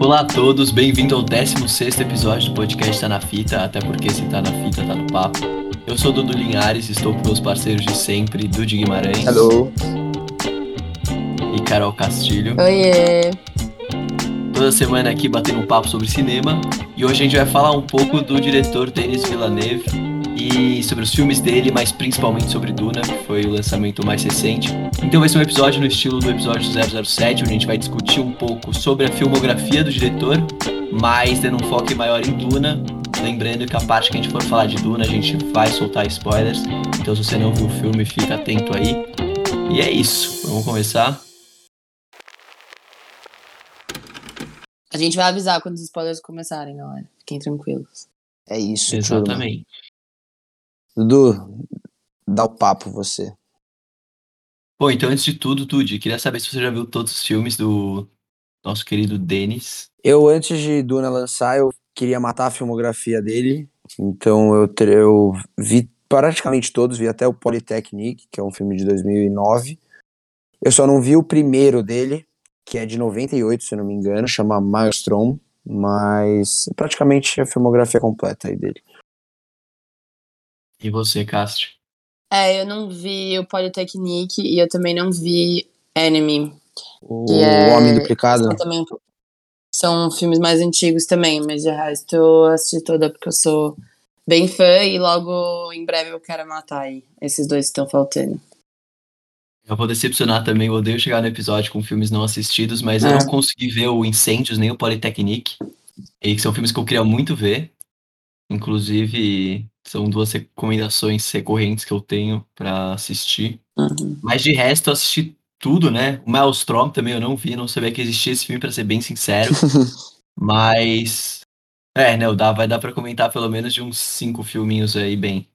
Olá a todos, bem-vindo ao 16 episódio do podcast Tá na Fita, até porque se tá na fita, tá no papo. Eu sou Dudu Linhares, estou com meus parceiros de sempre, Dudu Guimarães. Hello. E Carol Castilho. Oiê! Toda semana aqui batendo um papo sobre cinema. E hoje a gente vai falar um pouco do diretor Denis Villeneuve e sobre os filmes dele, mas principalmente sobre Duna, que foi o lançamento mais recente. Então vai ser um episódio no estilo do episódio 007, onde a gente vai discutir um pouco sobre a filmografia do diretor, mas tendo um foco maior em Duna. Lembrando que a parte que a gente for falar de Duna, a gente vai soltar spoilers. Então se você não viu o filme, fica atento aí. E é isso. Vamos começar. A gente vai avisar quando os spoilers começarem, galera. Fiquem tranquilos. É isso, Exatamente. turma. Dudu, dá o papo você. Bom, então antes de tudo, Tudy, queria saber se você já viu todos os filmes do nosso querido Denis. Eu, antes de Duna lançar, eu queria matar a filmografia dele. Então eu, eu vi praticamente todos, vi até o Polytechnic, que é um filme de 2009. Eu só não vi o primeiro dele, que é de 98, se eu não me engano, chama Maelstrom, mas praticamente a filmografia completa aí dele. E você, Castro? É, eu não vi o Polytechnic e eu também não vi Enemy. O é- Homem Duplicado. São, também, são filmes mais antigos também, mas de resto eu assisti toda porque eu sou bem fã e logo em breve eu quero matar aí. Esses dois que estão faltando. Eu vou decepcionar também, eu odeio chegar no episódio com filmes não assistidos, mas eu É. não consegui ver o Incêndios nem o Polytechnic. E que são filmes que eu queria muito ver. Inclusive, são duas recomendações recorrentes que eu tenho pra assistir. Uhum. Mas de resto, eu assisti tudo, né? O Maelstrom também eu não vi, não sabia que existia esse filme, pra ser bem sincero. Mas. É, né? Dá, vai dar pra comentar pelo menos de uns cinco filminhos aí bem.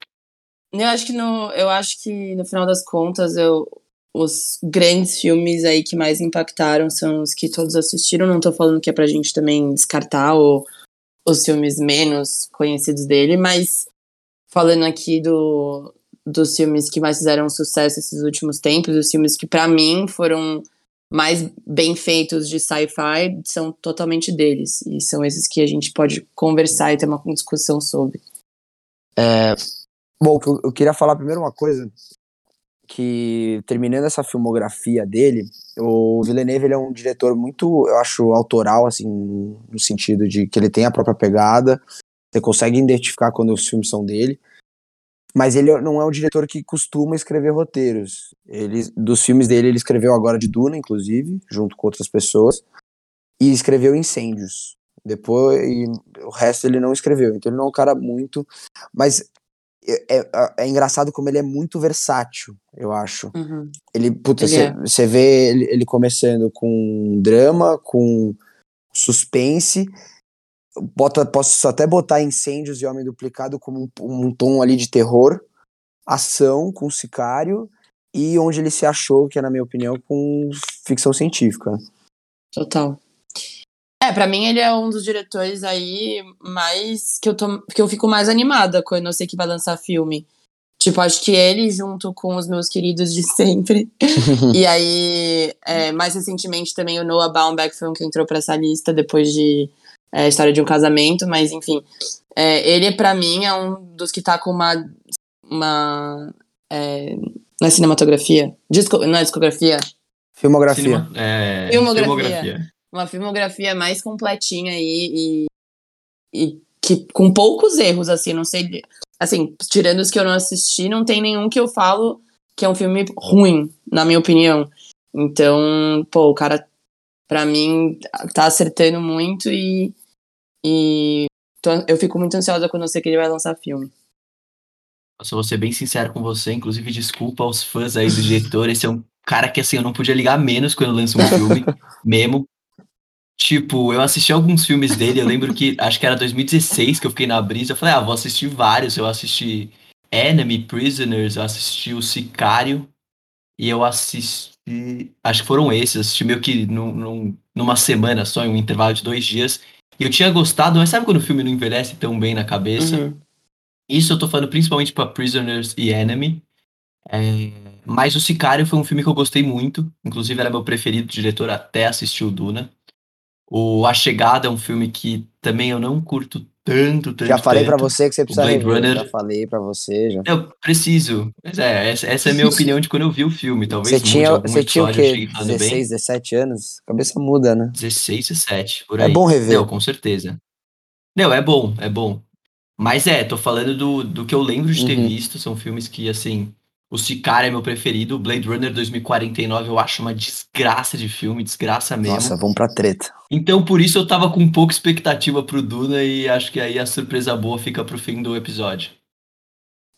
Eu acho que no, eu acho que no final das contas eu, os grandes filmes aí que mais impactaram são os que todos assistiram. Não tô falando que é pra gente também descartar o, os filmes menos conhecidos dele, mas falando aqui do, dos filmes que mais fizeram sucesso esses últimos tempos, os filmes que pra mim foram mais bem feitos de sci-fi são totalmente deles. E são esses que a gente pode conversar e ter uma discussão sobre. Bom, que eu, eu queria falar primeiro uma coisa, que terminando essa filmografia dele, o Villeneuve ele é um diretor muito, eu acho, autoral, assim, no sentido de que ele tem a própria pegada, você consegue identificar quando os filmes são dele, mas ele não é um diretor que costuma escrever roteiros. Ele, dos filmes dele, ele escreveu agora de Duna, inclusive, junto com outras pessoas, e escreveu Incêndios. Depois, e o resto ele não escreveu, então ele não é um cara muito. Mas é, é, é engraçado como ele é muito versátil, eu acho. Ele, puta, Ele é. você vê ele, ele começando com drama, com suspense. Bota, posso até botar Incêndios e Homem Duplicado como um, um tom ali de terror, ação com Sicário e onde ele se achou, que é, na minha opinião, com ficção científica. Total. É, pra mim ele é um dos diretores aí mais que eu tô, que eu fico mais animada quando eu sei que vai lançar filme. Tipo, acho que ele junto com os meus queridos de sempre. e aí, é, mais recentemente também o Noah Baumbach foi um que entrou pra essa lista depois de é, História de um Casamento, mas enfim. É, ele, pra mim, é um dos que tá com uma. uma é, não é cinematografia? Disco, não é discografia? Filmografia. Cinema- é, Filmografia. filmografia. uma filmografia mais completinha aí e, e que com poucos erros, assim, não sei. Assim, tirando os que eu não assisti, não tem nenhum que eu falo que é um filme ruim, na minha opinião. Então, pô, o cara, pra mim, tá acertando muito e. E tô- eu fico muito ansiosa quando eu sei que ele vai lançar filme. Eu só vou ser bem sincero com você, inclusive desculpa aos fãs aí do diretor. Esse é um cara que assim, eu não podia ligar menos quando lança um filme, mesmo. Tipo, eu assisti alguns filmes dele, eu lembro que acho que era 2016 que eu fiquei na brisa. Eu falei, ah, vou assistir vários. Eu assisti Enemy, Prisoners, eu assisti O Sicário e eu assisti. Acho que foram esses, assisti meio que num, num- numa semana só, em um intervalo de dois dias. Eu tinha gostado, mas sabe quando o filme não envelhece tão bem na cabeça? Uhum. Isso eu tô falando principalmente pra Prisoners e Enemy. É, Mas O Sicário foi um filme que eu gostei muito. Inclusive era meu preferido do diretor até assistir o Duna. O A Chegada é um filme que também eu não curto tanto, tanto. Já falei para você que você precisa Blade rever. Runner- Já falei para você. Já. Eu preciso. Mas é, essa, essa é a minha opinião de quando eu vi o filme. Talvez Você tinha, você tinha o quê? cheguei falando bem. 16, 17 anos? Cabeça muda, né? 16, 17, por É aí. bom rever. Não, com certeza. Não, é bom, é bom. Mas é, tô falando do, do que eu lembro de ter Uhum. visto. São filmes que, assim. O Sicário é meu preferido. Blade Runner 2049 eu acho uma desgraça de filme, desgraça mesmo. Nossa, vamos pra treta. Então, por isso eu tava com pouca expectativa pro Duna e acho que aí a surpresa boa fica pro fim do episódio.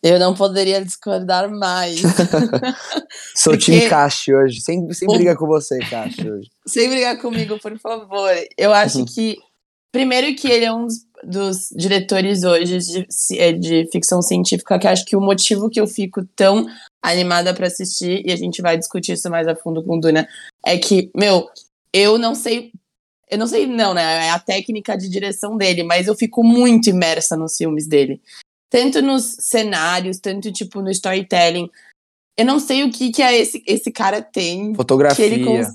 Eu não poderia discordar mais. Sou Porque- time Cash hoje. Sem, sem O- briga com você, Cash, hoje. Sem brigar comigo, por favor. Eu acho que. Primeiro que ele é um dos, dos diretores hoje de, é, de ficção científica, que acho que o motivo que eu fico tão animada pra assistir, e a gente vai discutir isso mais a fundo com o Duna, é que, meu, eu não sei. Eu não sei, não, né? É a técnica de direção dele, mas eu fico muito imersa nos filmes dele. Tanto nos cenários, tanto, tipo, no storytelling. Eu não sei o que, que é esse, esse cara tem que Fotografia. ele cons...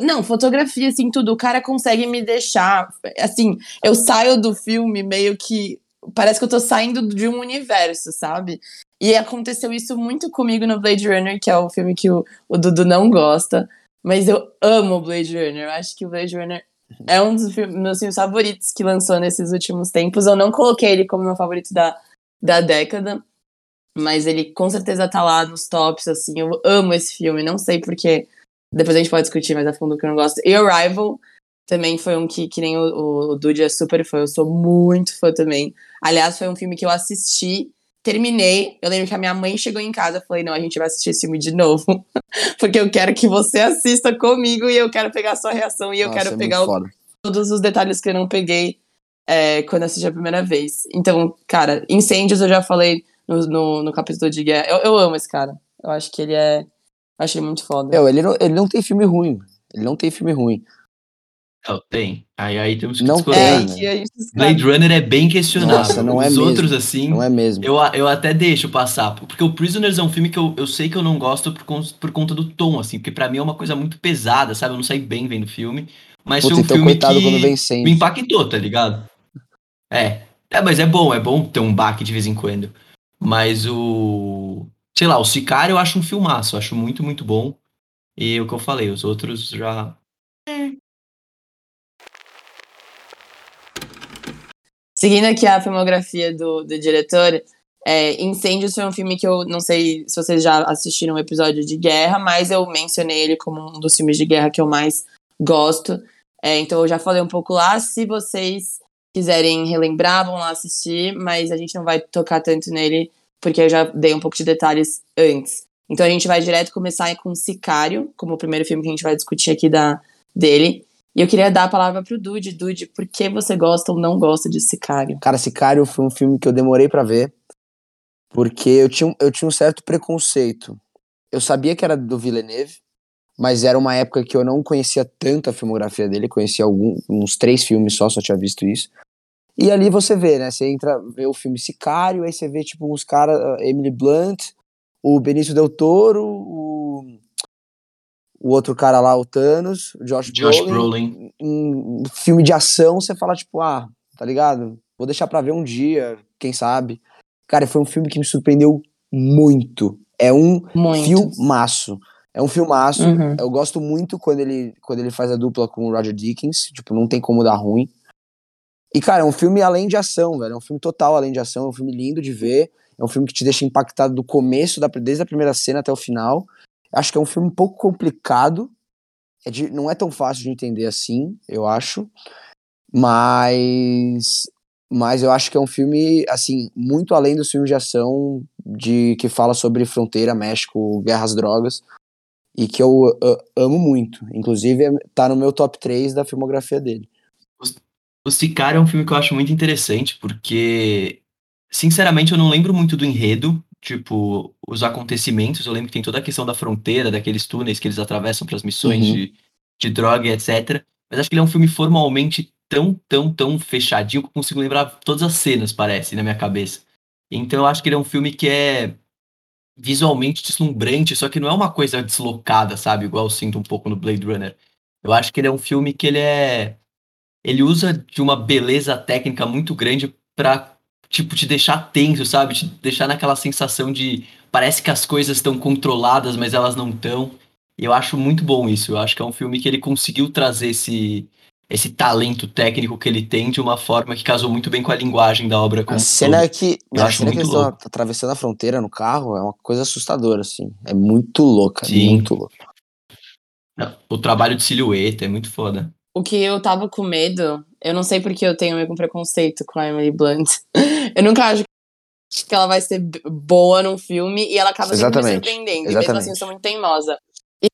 Não, fotografia, assim, tudo. O cara consegue me deixar. Assim, eu saio do filme meio que. Parece que eu tô saindo de um universo, sabe? E aconteceu isso muito comigo no Blade Runner, que é o filme que o, o Dudu não gosta. Mas eu amo o Blade Runner. Eu acho que o Blade Runner é um dos filmes- meus filmes favoritos que lançou nesses últimos tempos. Eu não coloquei ele como meu favorito da, da década. Mas ele com certeza tá lá nos tops, assim. Eu amo esse filme. Não sei porque. Depois a gente pode discutir mais a fundo o que eu não gosto. E Arrival também foi um que, que nem o, o, Dude é super fã. Eu sou muito fã também. Aliás, foi um filme que eu assisti, terminei. Eu lembro que a minha mãe chegou em casa e falei: não, a gente vai assistir esse filme de novo. porque eu quero que você assista comigo e eu quero pegar a sua reação e eu Nossa, quero é pegar o- todos os detalhes que eu não peguei é, quando assisti a primeira vez. Então, cara, Incêndios eu já falei no, no, no capítulo de guerra. Eu, eu amo esse cara. Eu acho que ele é. Ele muito foda. Meu, ele, não, ele não tem filme ruim. Ele não tem filme ruim. Não, tem. Aí, aí temos que Não discordar. é, tem, né? Blade Runner é bem questionável. Nossa, não é Os mesmo. outros, assim, Não é mesmo. eu, eu até deixo passar. Porque o Prisoners é um filme que eu, eu sei que eu não gosto por, con- por conta do tom, assim. Porque pra mim é uma coisa muito pesada, sabe? Eu não saí bem vendo o filme. Mas Puta, foi um então filme coitado que quando vem me sempre. impactou, tá ligado? É. É, mas é bom, é bom ter um baque de vez em quando. Mas o. Sei lá, o Sicário eu acho um filmaço, eu acho muito, muito bom. E o que eu falei, os outros já. Seguindo aqui a filmografia do, do diretor, é, Incêndios foi um filme que eu não sei se vocês já assistiram um episódio de guerra, mas eu mencionei ele como um dos filmes de guerra que eu mais gosto. É, então eu já falei um pouco lá. Se vocês quiserem relembrar, vão lá assistir, mas a gente não vai tocar tanto nele, porque eu já dei um pouco de detalhes antes. Então a gente vai direto começar com Sicário, como o primeiro filme que a gente vai discutir aqui da, dele. E eu queria dar a palavra pro Dude. Dude, por que você gosta ou não gosta de Sicário? Cara, Sicário foi um filme que eu demorei pra ver. Porque eu tinha, eu tinha um certo preconceito. Eu sabia que era do Villeneuve, mas era uma época que eu não conhecia tanto a filmografia dele. Conhecia algum, uns três filmes só, só tinha visto isso. E ali você vê, né? Você entra, vê o filme Sicário, aí você vê, tipo, uns caras, ah, Emily Blunt, o Benício Del Toro, o, o outro cara lá, o Thanos, o Josh, Josh Brolin, Brolin. um filme de ação, você fala, tipo, ah, tá ligado? Vou deixar pra ver um dia, quem sabe. Cara, foi um filme que me surpreendeu muito. É um Muito. filmaço. É um filmaço. Uhum. Eu gosto muito quando ele, quando ele faz a dupla com o Roger Dickens. Tipo, não tem como dar ruim. E, cara, é um filme além de ação, velho. É um filme total além de ação. É um filme lindo de ver. É um filme que te deixa impactado do começo, da, desde a primeira cena até o final. Acho que é um filme um pouco complicado. É de- não é tão fácil de entender assim, eu acho. Mas. Mas eu acho que é um filme, assim, muito além dos filmes de ação de que fala sobre fronteira, México, guerras, drogas. E que eu ah, amo muito. Inclusive, é- tá no meu top 3 da filmografia dele. O Sicário é um filme que eu acho muito interessante, porque, sinceramente, eu não lembro muito do enredo, tipo, os acontecimentos. Eu lembro que tem toda a questão da fronteira, daqueles túneis que eles atravessam para as missões Uhum. de, de droga etc. Mas acho que ele é um filme formalmente tão, tão, tão fechadinho que eu consigo lembrar todas as cenas, parece, na minha cabeça. Então eu acho que ele é um filme que é visualmente deslumbrante, só que não é uma coisa deslocada, sabe? Igual eu sinto um pouco no Blade Runner. Eu acho que ele é um filme que ele é. Ele usa de uma beleza técnica muito grande pra, tipo, te deixar tenso, sabe? Te deixar naquela sensação de. Parece que as coisas estão controladas, mas elas não estão. Eu acho muito bom isso. Eu acho que é um filme que ele conseguiu trazer esse, esse talento técnico que ele tem de uma forma que casou muito bem com a linguagem da obra. A cena é que, Eu a acho cena que muito eles estão louco. atravessando a fronteira no carro é uma coisa assustadora, assim. É muito louca, Sim. muito louca. O trabalho de silhueta é muito foda. O que eu tava com medo, eu não sei porque eu tenho meio com preconceito com a Emily Blunt. Eu nunca acho que ela vai ser boa num filme e ela acaba sempre me Exatamente, surpreendendo. E mesmo exatamente. assim, eu sou muito teimosa. E,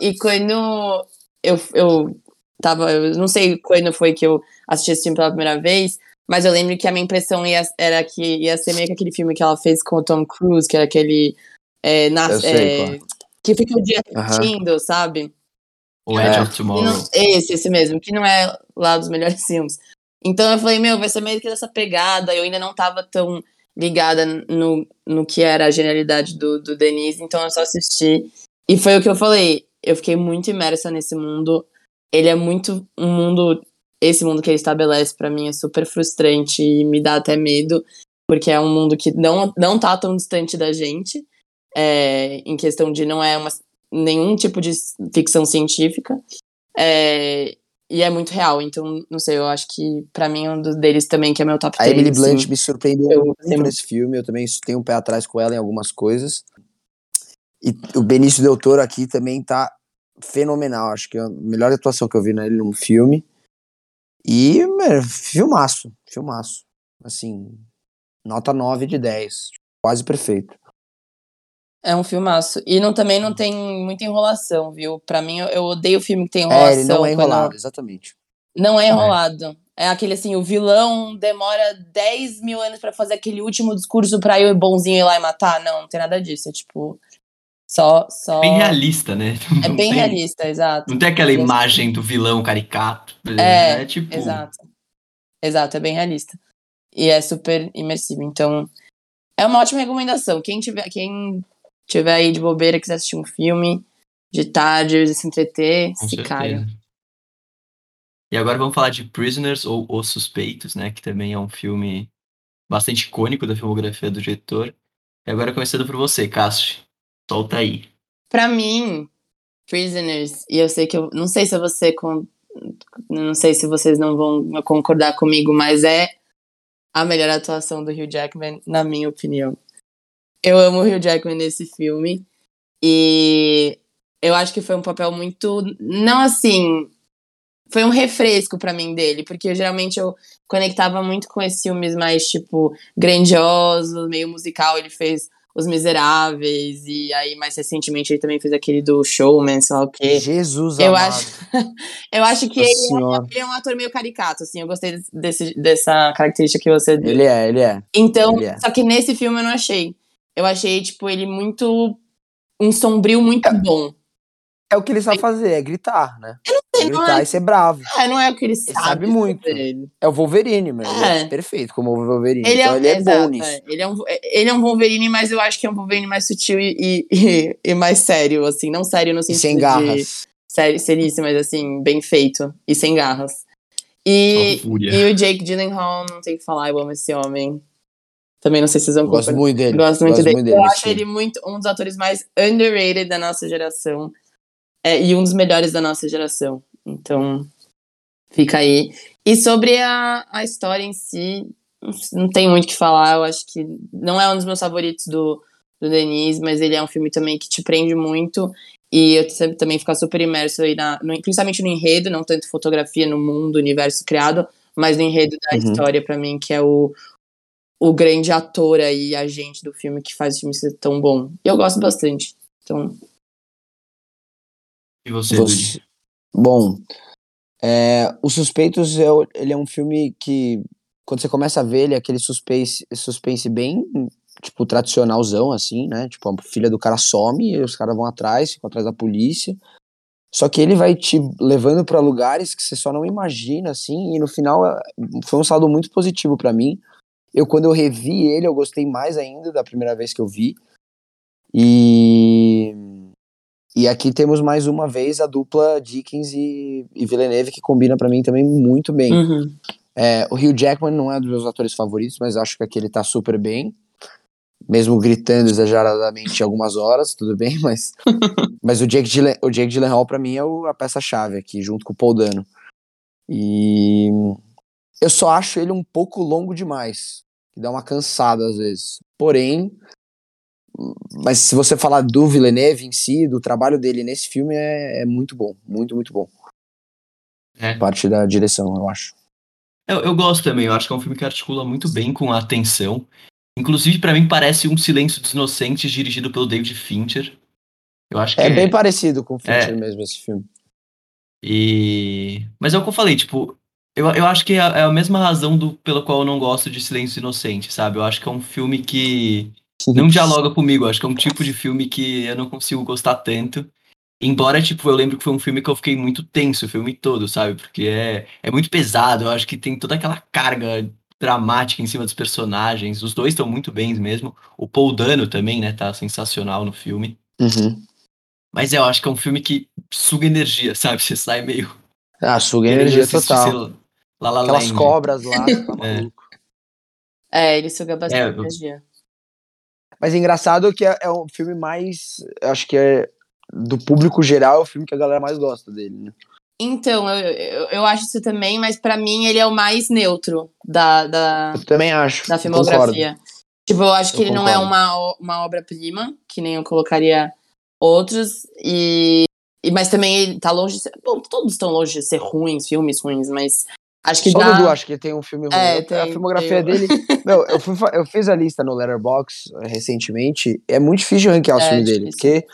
e quando eu, eu tava. Eu não sei quando foi que eu assisti esse filme pela primeira vez, mas eu lembro que a minha impressão ia, era que ia ser meio que aquele filme que ela fez com o Tom Cruise, que era aquele. É, na, é, que fica o dia assistindo, sabe? O É. Edge of Tomorrow. não- esse, esse mesmo, que não é lá dos melhores filmes. Então eu falei, meu, vai ser meio que dessa pegada. Eu ainda não tava tão ligada no, no que era a genialidade do, do Denise, então eu só assisti. E foi o que eu falei. Eu fiquei muito imersa nesse mundo. Ele é muito um mundo. Esse mundo que ele estabelece pra mim é super frustrante e me dá até medo, porque é um mundo que não, não tá tão distante da gente, é, em questão de não é uma, nenhum tipo de ficção científica. É, e é muito real, então, não sei, eu acho que pra mim um dos deles também, que é meu top A 3. Emily assim, Blunt me surpreendeu eu muito gostei nesse filme. Eu também tenho um pé atrás com ela em algumas coisas. E o Benício Del Toro aqui também tá fenomenal. Acho que é a melhor atuação que eu vi nele num filme. E, mano, filmaço, filmaço. Assim, nota 9 de 10. Quase perfeito. É um filmaço. E não, também não tem muita enrolação, viu? Pra mim, eu, eu odeio filme que tem É, enrolação. ele não é enrolado, exatamente. Não é enrolado. É aquele assim, o vilão demora 10 mil anos pra fazer aquele último discurso pra eu bonzinho ir lá e matar. Não, não tem nada disso. É tipo. Só. só... Bem realista, né? É Não bem tem- realista, exato. Não tem aquela imagem do vilão caricato. É, tipo. Exato. Exato, é bem realista. E é super imersivo. Então, é uma ótima recomendação. Quem tiver, quem tiver aí de bobeira, quiser assistir um filme de tarde, se entreter, Com se caia. E agora vamos falar de Prisoners ou Os Suspeitos, né? Que também é um filme bastante icônico da filmografia do diretor. E agora começando por você, Cássio. Solta aí. Pra mim, Prisoners, e eu sei que eu não sei se você não sei se vocês não vão concordar comigo, mas é a melhor atuação do Hugh Jackman, na minha opinião. Eu amo o Hugh Jackman nesse filme e eu acho que foi um papel muito não assim, foi um refresco pra mim dele, porque geralmente eu conectava muito com esses filmes mais tipo grandiosos, meio musical, ele fez os Miseráveis, e aí mais recentemente ele também fez aquele do Showman, sei lá o quê. Jesus Eu amado. acho, eu acho que ele, senhora. ele é um ator meio caricato, assim, eu gostei desse, dessa característica que você deu. Ele é, ele é. Então, ele é. só que nesse filme eu não achei. Eu achei, tipo, ele muito. um sombrio muito bom. É o que ele sabe fazer, é gritar, né? É sei, não gritar é- e ser bravo. Ah, não é o que ele sabe. sabe muito. É o Wolverine, meu. Ele é É. perfeito como o Wolverine. Ele então é, ele é exato, bom nisso. é. Ele, é um, ele é um Wolverine, mas eu acho que é um Wolverine mais sutil e, e, e mais sério, assim. Não sério no E sentido sem de garras. sério, seríssimo, mas assim, bem feito e sem garras. E, e o Jake Gyllenhaal, não tem o que falar, eu amo esse homem. Também não sei se vocês vão gosto muito dele. Gosto muito Gosto dele. muito eu acho ele muito um dos atores mais underrated da nossa geração. É, e um dos melhores da nossa geração. Então, fica aí. E sobre a, a história em si, não- tem muito o que falar. Eu acho que não é um dos meus favoritos do, do Denis, mas ele é um filme também que te prende muito. E eu sempre também ficar super imerso aí, na, no, principalmente no enredo, não tanto fotografia no mundo, universo criado, mas no enredo da Uhum. história, pra mim, que é o, o grande ator aí, agente do filme que faz o filme ser tão bom. E eu gosto bastante. Então, E você, Você-? Bom, é, Os Suspeitos é, o- ele é um filme que, quando você começa a ver, ele é aquele suspense, suspense bem, tipo, tradicionalzão, assim, né? Tipo, a filha do cara some, e os caras vão atrás, ficam atrás da polícia. Só que ele vai te levando pra lugares que você só não imagina, assim, e no final é, foi um saldo muito positivo pra mim. Eu, quando eu revi ele, eu gostei mais ainda da primeira vez que eu vi. E E aqui temos mais uma vez a dupla Dickens e, e Villeneuve, que combina para mim também muito bem. Uhum. É, o Hugh Jackman não é dos meus atores favoritos, mas acho que aqui ele tá super bem. Mesmo gritando exageradamente algumas horas, tudo bem, mas, mas o Jake, Gyllen, o Jake Gyllenhaal pra mim é o, a peça-chave aqui, junto com o Paul Dano. E eu só acho ele um pouco longo demais, que dá uma cansada às vezes. Porém, mas se você falar do Villeneuve em si, do trabalho dele nesse filme, é, é muito bom, muito, muito bom. É. Parte da direção, eu acho. Eu, eu gosto também, eu acho que é um filme que articula muito bem com a atenção. Inclusive, pra mim, parece Um Silêncio dos Inocentes, dirigido pelo David Fincher. Eu acho que É bem parecido com o Fincher mesmo, esse filme. E... Mas é o que eu falei, tipo, eu, eu acho que é a, é a mesma razão do, pela qual eu não gosto de Silêncio Inocente, sabe? Eu acho que é um filme que não dialoga comigo, eu acho que é um tipo de filme que eu não consigo gostar tanto. Embora, tipo, eu lembro que foi um filme que eu fiquei muito tenso o filme todo, sabe? Porque é, é muito pesado, eu acho que tem toda aquela carga dramática em cima dos personagens. Os dois estão muito bem mesmo. O Paul Dano também, né, tá sensacional no filme. Uhum. Mas eu acho que é um filme que suga energia, sabe? Você sai meio. Ah, suga energia assistir, total. lá, La La Aquelas Land. cobras lá, tá É. maluco. É, ele suga bastante É, energia. Mas é engraçado que é, é um filme mais. eu Acho que é. Do público geral, é o filme que a galera mais gosta dele, né? Então, eu, eu, eu acho isso também, mas pra mim ele é o mais neutro da, da, Eu também acho. da concordo. filmografia. Tipo, eu acho que Eu ele não é concordo. uma, o- uma obra-prima, que nem eu colocaria outros, e, e mas também ele tá longe de ser. Bom, todos estão longe de ser ruins, filmes ruins, mas acho que Só dá. o Dudu acho que tem um filme ruim. É, a tem, filmografia tem. dele. Meu, eu, fui eu fiz a lista no Letterboxd eh, recentemente. É muito difícil de ranquear os É, filmes dele. difícil. Porque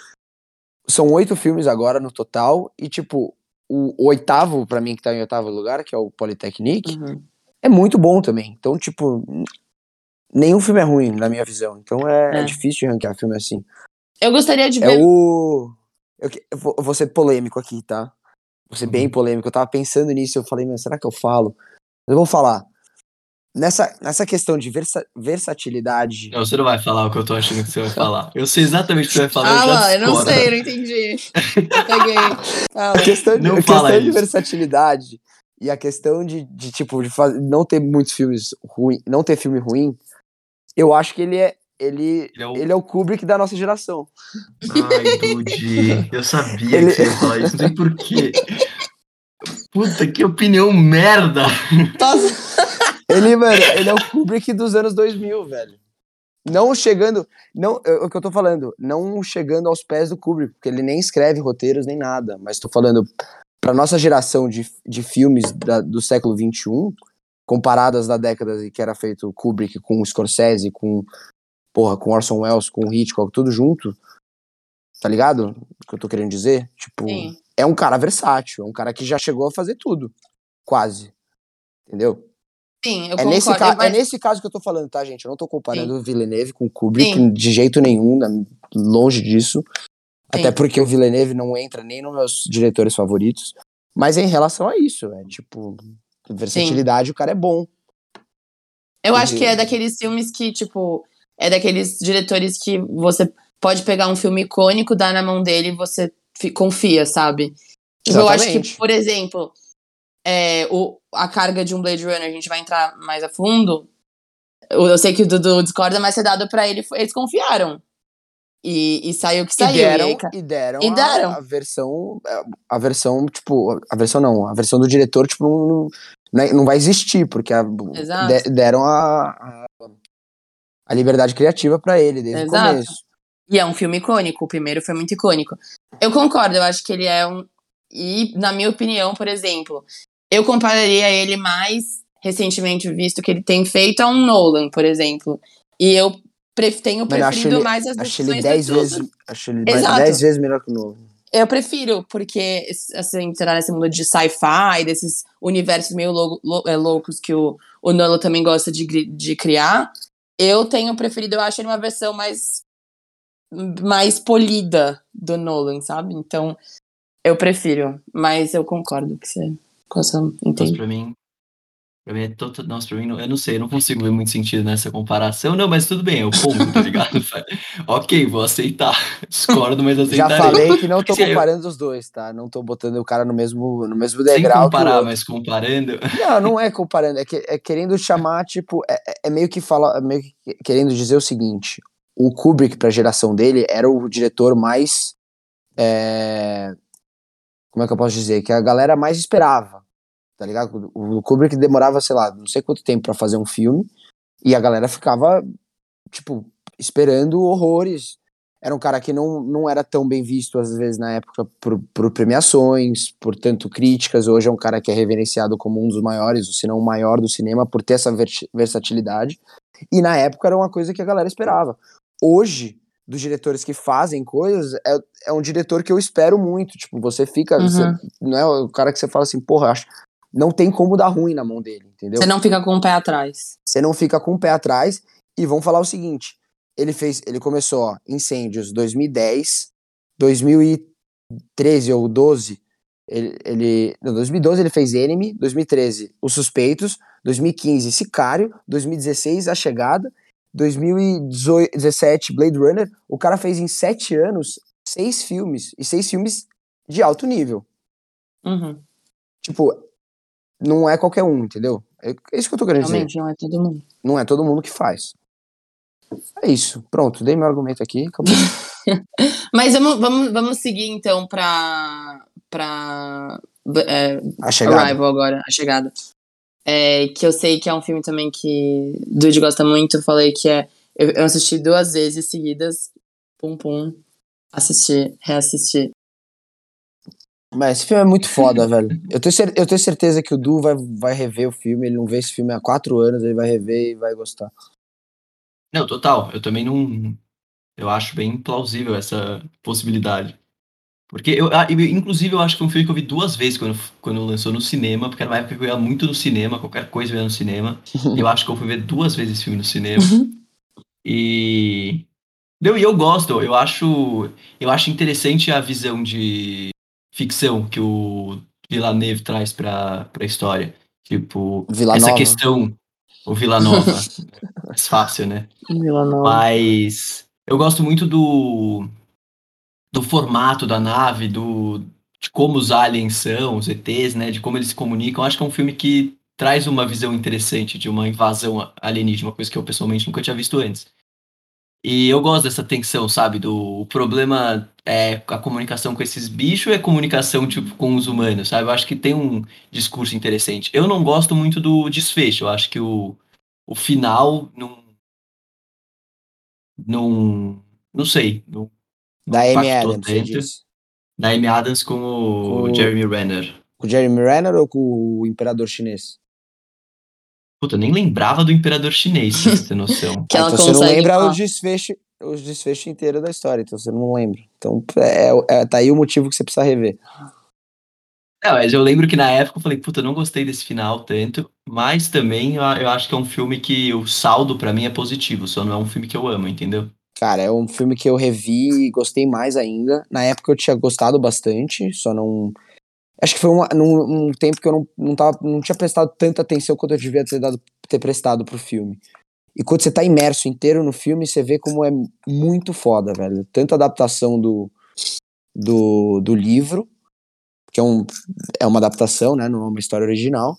são oito filmes agora no total. E, tipo, o, o oitavo, pra mim, que tá em oitavo lugar, que é o Polytechnique, Uhum. é muito bom também. Então, tipo, nenhum filme é ruim, na minha visão. Então é, É. difícil de ranquear filme assim. Eu gostaria de É ver. o. Eu, eu vou ser polêmico aqui, tá? Vou ser bem polêmico. Eu tava pensando nisso, eu falei, mas será que eu falo? Mas eu vou falar. Nessa, nessa questão de versa- versatilidade. Não, você não vai falar o que eu tô achando que você vai falar. Eu sei exatamente o que você vai falar. Ah, eu eu não sei, eu não entendi. Eu peguei. Fala. A questão de, Não a fala questão de versatilidade e a questão de, de tipo, de faz- não ter muitos filmes ruins, não ter filme ruim, eu acho que ele é. Ele, Ele é o- ele é o Kubrick da nossa geração. Ai, Dude, eu sabia Ele- que você ia falar isso, não sei porquê. Puta, que opinião merda! Ele, mano, ele é o Kubrick dos anos 2000, velho. Não chegando. Não, é o que eu tô falando. Não chegando aos pés do Kubrick, porque ele nem escreve roteiros nem nada. Mas tô falando pra nossa geração de, de filmes da- do século XXI, comparadas da década em que era feito o Kubrick com o Scorsese, com. Porra, com Orson Welles, com Hitchcock, tudo junto. Tá ligado? O que eu tô querendo dizer? Tipo, Sim. é um cara versátil, é um cara que já chegou a fazer tudo. Quase. Entendeu? Sim, eu É nesse, concordo. é mas- nesse caso que eu tô falando, tá, gente? Eu não tô comparando o Villeneuve com o Kubrick Sim. de jeito nenhum, longe disso. Sim. Até porque o Villeneuve não entra nem nos meus diretores favoritos. Mas é em relação a isso, é tipo, versatilidade, o cara é bom. Eu acho que é daqueles filmes que, tipo, é daqueles diretores que você pode pegar um filme icônico, dar na mão dele e você fi- confia, sabe? Tipo, eu acho que, Exatamente. por exemplo, é, o, a carga de um Blade Runner, a gente vai entrar mais a fundo. Eu, eu sei que o Dudu discorda, mas ser dado pra ele, eles confiaram. E, e saiu o que E saiu. deram, aí, ca- e deram, e a- deram. A, versão, a versão, tipo, a versão não, a versão do diretor, tipo, não, não, não é- não vai existir, porque a- de- deram a, a, a liberdade criativa pra ele desde Exato. o começo. E é um filme icônico, o primeiro foi muito icônico. Eu concordo, eu acho que ele é um. E, na minha opinião, por exemplo, eu compararia ele mais recentemente visto que ele tem feito a um Nolan, por exemplo. E eu pref- tenho preferido ele- mais as Acho ele decisões 10 do Nolan. vezes, acho ele Exato. 10 vezes melhor que o novo. Eu prefiro, porque, assim, será nesse mundo de sci-fi, desses universos meio lou- lou- é, loucos que o, o Nolan também gosta de, de criar, eu tenho preferido, eu acho ele uma versão mais, mais polida do Nolan, sabe? Então, eu prefiro, mas eu concordo que você, com essa Mas entende. pra mim, Pra mim é total. Nossa, pra mim, não, eu não sei, eu não consigo ver muito sentido nessa comparação. Não, mas tudo bem, é o ponto, tá ligado? ok, vou aceitar. Discordo, mas aceitarei. Já falei que não tô comparando os dois, tá? Não tô botando o cara no mesmo, no mesmo Sem degrau. o comparar, mas comparando. Não, não é comparando, é, que- é querendo chamar, tipo, é, é- é meio que falar, é meio que querendo dizer o seguinte: o Kubrick, pra geração dele, era o diretor mais. é, como é que eu posso dizer? Que a galera mais esperava, tá ligado? O, Kubrick demorava, sei lá, não sei quanto tempo pra fazer um filme, e a galera ficava, tipo, esperando horrores. Era um cara que não, não era tão bem visto, às vezes, na época, por, por premiações, por tanto críticas. Hoje é um cara que é reverenciado como um dos maiores, se não o maior do cinema, por ter essa versatilidade. E na época era uma coisa que a galera esperava. Hoje, dos diretores que fazem coisas, é, é um diretor que eu espero muito. Tipo, você fica. Uhum. você- não é o cara que você fala assim, porra, acho. Não tem como dar ruim na mão dele, entendeu? Você não fica com o pé atrás. você não fica com o pé atrás e vão falar o seguinte: ele fez, ele começou ó, Incêndios 2010, 2013 ou 12, ele, ele não, 2012 ele fez Enemy, 2013 Os Suspeitos, 2015 Sicário, 2016 A Chegada, 2017 Blade Runner. O cara fez em sete anos seis filmes e seis filmes de alto nível. Uhum. Tipo, não é qualquer um, entendeu? É isso que eu tô querendo dizer. Realmente, não é todo mundo. Não é todo mundo que faz. É isso. Pronto, dei meu argumento aqui. Acabou. Mas vamos, vamos, vamos seguir então pra. pra é, A chegada. Arrival agora, a chegada. É, que eu sei que é um filme também que Dude gosta muito. Eu falei que é. Eu, eu assisti duas vezes seguidas. Pum pum. Assisti, reassisti. Mas esse filme é muito foda, velho. Eu tenho, eu tenho certeza que o Du vai, vai rever o filme. Ele não vê esse filme há quatro anos. Ele vai rever e vai gostar. Não, total. Eu também não. Eu acho bem plausível essa possibilidade. Porque eu, ah, eu- inclusive, eu acho que foi um filme que eu vi duas vezes quando, quando lançou no cinema, porque era uma época que eu ia muito no cinema, qualquer coisa eu ia no cinema. eu acho que eu fui ver duas vezes esse filme no cinema. E. Não, e eu gosto, eu acho. Eu acho interessante a visão de ficção que o Villeneuve traz pra, pra história. Tipo, Vila essa Nova. questão. O Vila Nova. Mais fácil, né? Vila Nova. Mas eu gosto muito do, do formato da nave, do, de como os aliens são, os ETs, né? De como eles se comunicam. Acho que é um filme que traz uma visão interessante de uma invasão alienígena, uma coisa que eu pessoalmente nunca tinha visto antes. E eu gosto dessa tensão, sabe? Do o problema é a comunicação com esses bichos ou é comunicação tipo com os humanos, sabe? Eu acho que tem um discurso interessante. Eu não gosto muito do desfecho. Eu acho que o, o final não não não sei, não, Da Amy Adams, tanto. da Amy Adams com o Com o- Jeremy Renner. Com o Jeremy Renner ou com o Imperador Chinês? Puta, eu nem lembrava do Imperador Chinês, pra você ter noção. Que ela então você não consegue lembra falar. o desfecho, o desfecho inteiro da história, então você não lembra. Então é, é- tá aí o motivo que você precisa rever. Não, mas eu lembro que na época eu falei, puta, eu não gostei desse final tanto, mas também eu, eu acho que é um filme que o saldo pra mim é positivo, só não é um filme que eu amo, entendeu? Cara, é um filme que eu revi e gostei mais ainda. Na época eu tinha gostado bastante, só não. Acho que foi uma- num, num tempo que eu não, não, tava, não tinha prestado tanta atenção quanto eu devia ter, dado, ter prestado pro filme. E quando você tá imerso inteiro no filme, você vê como é muito foda, velho. Tanto a adaptação do, do, do livro, que é, um, é uma adaptação, né? Não é uma história original.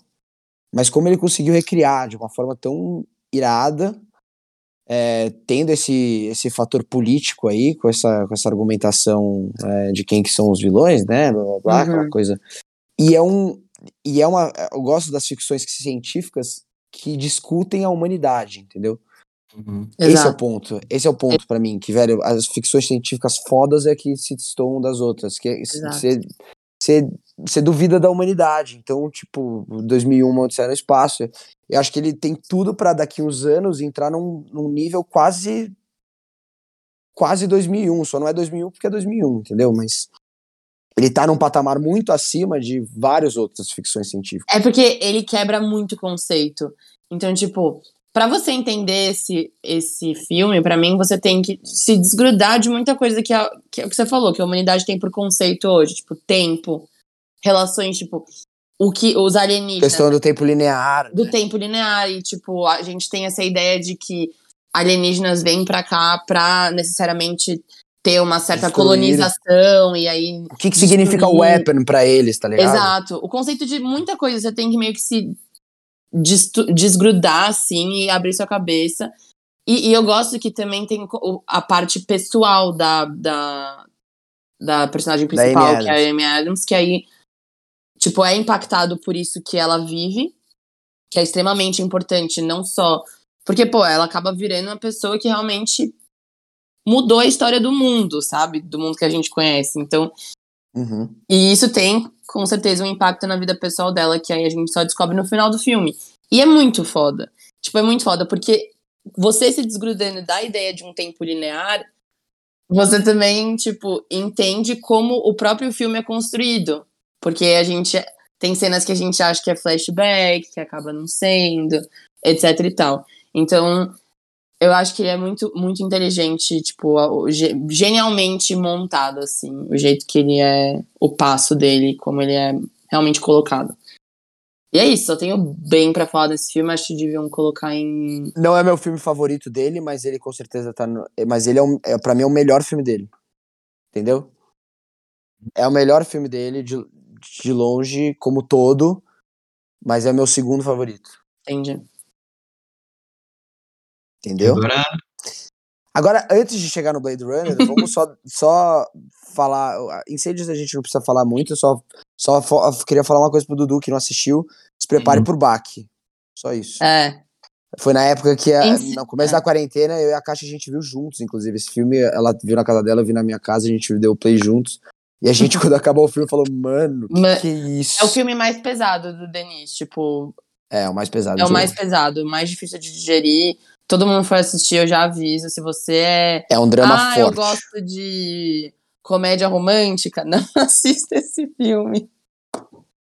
Mas como ele conseguiu recriar de uma forma tão irada, é, tendo esse, esse fator político aí, com essa, com essa argumentação é, de quem que são os vilões, né? Blá, blá, blá, Uhum. aquela coisa. E é um. E é uma. Eu gosto das ficções científicas que discutem a humanidade, entendeu? Uhum. Esse é o Exato. ponto. Esse é o ponto pra mim, que, velho, as ficções científicas fodas é que se destoam das outras. Que Exato. você, você, duvida da humanidade. Então, tipo, 2001, Uma Odisseia no Espaço, eu acho que ele tem tudo pra daqui uns anos entrar num, num nível quase quase 2001. Só não é 2001 porque é 2001, entendeu? Mas ele tá num patamar muito acima de várias outras ficções científicas. É porque ele quebra muito conceito. Então, tipo, pra você entender esse, esse filme, pra mim, você tem que se desgrudar de muita coisa que, a, que é que você falou, que a humanidade tem por conceito hoje. Tipo, tempo, relações, tipo. o que os alienígenas Questão do tempo linear. do né? tempo linear e tipo a gente tem essa ideia de que alienígenas vêm pra cá pra necessariamente ter uma certa Destruir. colonização e aí O que, que significa destruir. weapon pra eles, tá ligado? Exato. O conceito de muita coisa você tem que meio que se desgrudar, assim, e abrir sua cabeça. E, e eu gosto que também tem a parte pessoal da, da, da personagem Da principal, Amy que é a Amy Adams, que aí, tipo, é impactado por isso que ela vive, que é extremamente importante, não só. Porque, pô, ela acaba virando uma pessoa que realmente mudou a história do mundo, sabe? Do mundo que a gente conhece. Então, Uhum. e isso tem, com certeza, um impacto na vida pessoal dela, que aí a gente só descobre no final do filme. E é muito foda. Tipo, é muito foda, porque você se desgrudando da ideia de um tempo linear, você também, tipo, entende como o próprio filme é construído. Porque a gente tem cenas que a gente acha que é flashback, que acaba não sendo, etc e tal. Então, eu acho que ele é muito, muito inteligente, tipo, genialmente montado, assim, o jeito que ele é, o passo dele, como ele é realmente colocado. E é isso, só tenho bem pra falar desse filme, acho que deviam colocar em. Não é meu filme favorito dele, mas ele com certeza tá no. Mas ele é, um, é para mim é o melhor filme dele. Entendeu? É o melhor filme dele de, de longe, como todo, mas é o meu segundo favorito. Entende? Entendeu? Agora, Agora, antes de chegar no Blade Runner, vamos só, só falar. Incêndios a gente não precisa falar muito, só, só queria falar uma coisa pro Dudu que não assistiu. Se prepare Uhum. por baque. Só isso. É, Foi na época que, a- no começo da quarentena, eu e a Caixa a gente viu juntos, inclusive. Esse filme, ela viu na casa dela, eu vi na minha casa, a gente deu play juntos. E a gente, quando acabou o filme, falou, mano, que, Ma- que é isso? é o filme mais pesado do Denis, tipo, É, o mais pesado. é o mais longe. pesado, o mais difícil de digerir. Todo mundo foi assistir, eu já aviso. Se você é. É um drama ah, forte. eu gosto de comédia romântica, não assista esse filme.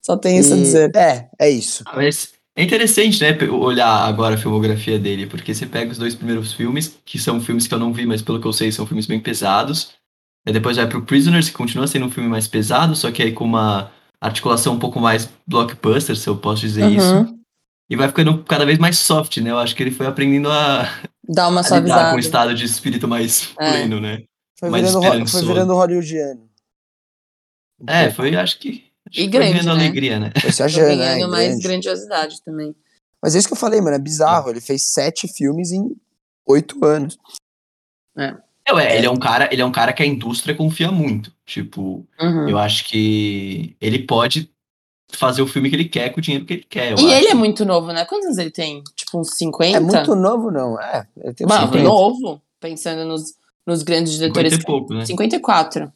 Só tenho isso a E- dizer. É, é isso. ah, mas é interessante, né, olhar agora a filmografia dele, porque você pega os dois primeiros filmes, que são filmes que eu não vi, mas pelo que eu sei, são filmes bem pesados. Aí depois vai pro Prisoners, que continua sendo um filme mais pesado, só que aí com uma articulação um pouco mais blockbuster, se eu posso dizer isso. Uhum. E vai ficando cada vez mais soft, né? Eu acho que ele foi aprendendo a, Dá uma a lidar com um estado de espírito mais É. pleno, né? Foi Mais virando, foi virando hollywoodiano. Um É, pouco. foi, acho que. Acho E que grande, foi ganhando né? alegria, né? Foi se achando, né? ganhando mais grande. grandiosidade também. Mas é isso que eu falei, mano, é bizarro. Ele fez sete filmes em oito anos. Não, é, ele é um cara, ele é um cara que a indústria confia muito. Tipo, Uhum. eu acho que ele pode fazer o filme que ele quer com o dinheiro que ele quer. eu E ele é acho. muito novo, né? Quantos anos ele tem? Tipo, uns 50? É muito novo, não. É, ele tem uns Mano, 50. novo. Pensando nos, nos grandes diretores. 50 e pouco, né? 54. Ele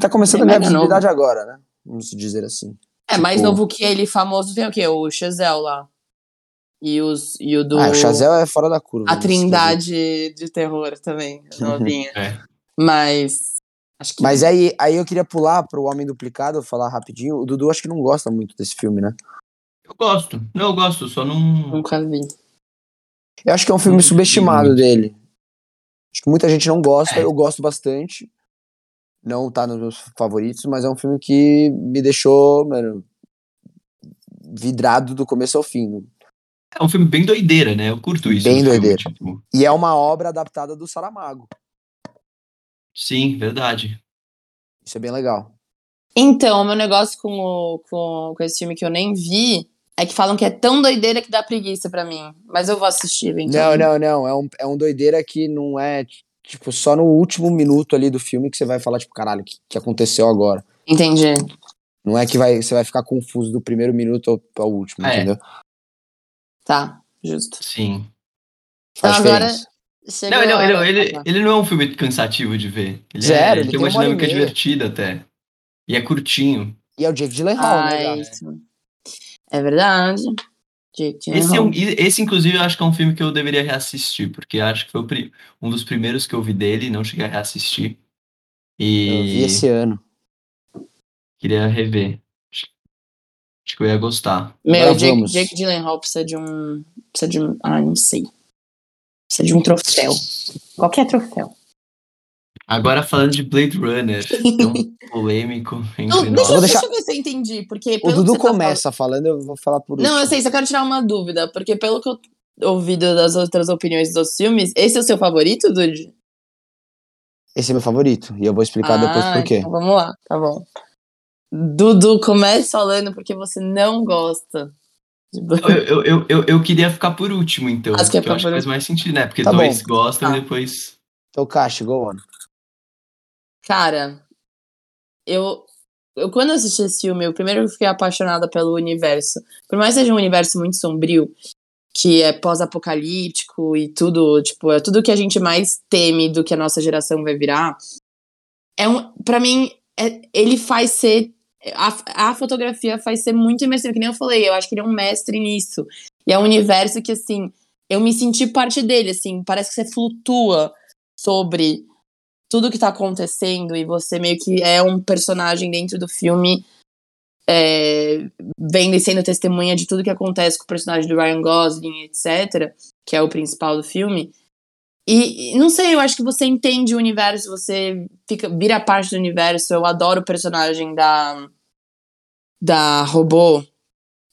tá começando É a ganhar mega visibilidade agora, né? Vamos dizer assim. É, mais Tipo- novo que ele, famoso, tem o quê? O Chazelle lá. E, os, e o do. Ah, o Chazel é fora da curva. A nesse trindade de terror também, novinha. É. Mas. Acho que. Mas aí, aí eu queria pular pro Homem Duplicado, falar rapidinho. O Dudu acho que não gosta muito desse filme, né? Eu gosto. Não, eu gosto, só não. Nunca vi. Eu acho que é um filme Não subestimado muito. dele. Acho que muita gente não gosta, É. eu gosto bastante. Não tá nos meus favoritos, mas é um filme que me deixou, mano, vidrado do começo ao fim. É um filme bem doideira, né? Eu curto isso. Bem no filme, doideira. tipo, E é uma obra adaptada do Saramago. sim, verdade. Isso é bem legal. Então, o meu negócio com, o, com, com esse filme que eu nem vi é que falam que é tão doideira que dá preguiça pra mim. Mas eu vou assistir, Não, eventualmente. não, não. É um, é um doideira que não é, tipo, só no último minuto ali do filme que você vai falar, tipo, caralho, o que, que aconteceu agora? Entendi. Não é que vai, você vai ficar confuso do primeiro minuto ao, ao último, É. entendeu? Tá, justo. Sim. Então, Faz agora. diferença. Chegou Não, ele, ele, hora- ele, não é um filme cansativo de ver. Ele, Zero, é, ele ele tem tem uma e dinâmica divertida até. E é curtinho. E é o Jake Gyllenhaal, né, Ah. É verdade. Jake Esse, é um- esse, inclusive, eu acho que é um filme que eu deveria reassistir, porque acho que foi um dos primeiros que eu vi dele, não cheguei a reassistir. Eu vi E esse ano. queria rever. Acho, que eu ia gostar. Meu, Jake. Jake Gyllenhaal precisa de um. Precisa de um. Ah, não sei. Precisa de um troféu. Qualquer troféu. Agora falando de Blade Runner, tão polêmico entre Não, deixa, deixa deixar- eu ver se eu entendi. Porque O Dudu tá começa falando, eu vou falar por falando- Não, eu último. sei, só quero tirar uma dúvida. Porque pelo que eu ouvi das outras opiniões dos filmes, esse é o seu favorito, Dude? Esse é meu favorito. E eu vou explicar depois Ah, por quê. Então vamos lá, tá bom. Dudu, comece falando porque você não gosta. Eu, eu, eu, eu, queria ficar por último, então. Acho que é eu acho que faz mais sentido, né? Porque Tá dois bom. gostam Tá. e depois. Então, Cash, go on. Cara, eu, eu quando assisti esse filme, eu primeiro fiquei apaixonada pelo universo. Por mais que seja um universo muito sombrio, que é pós-apocalíptico e tudo, tipo, é tudo que a gente mais teme do que a nossa geração vai virar. É um, para mim, é- ele faz ser a, a fotografia faz ser muito imersiva, que nem eu falei, eu acho que ele é um mestre nisso. E é um universo que assim, eu me senti parte dele, assim, parece que você flutua sobre tudo que tá acontecendo e você meio que é um personagem dentro do filme, é, vendo e sendo testemunha de tudo que acontece com o personagem do Ryan Gosling, etc., que é o principal do filme. E, não sei, eu acho que você entende o universo, você fica, vira parte do universo. Eu adoro o personagem da. da robô.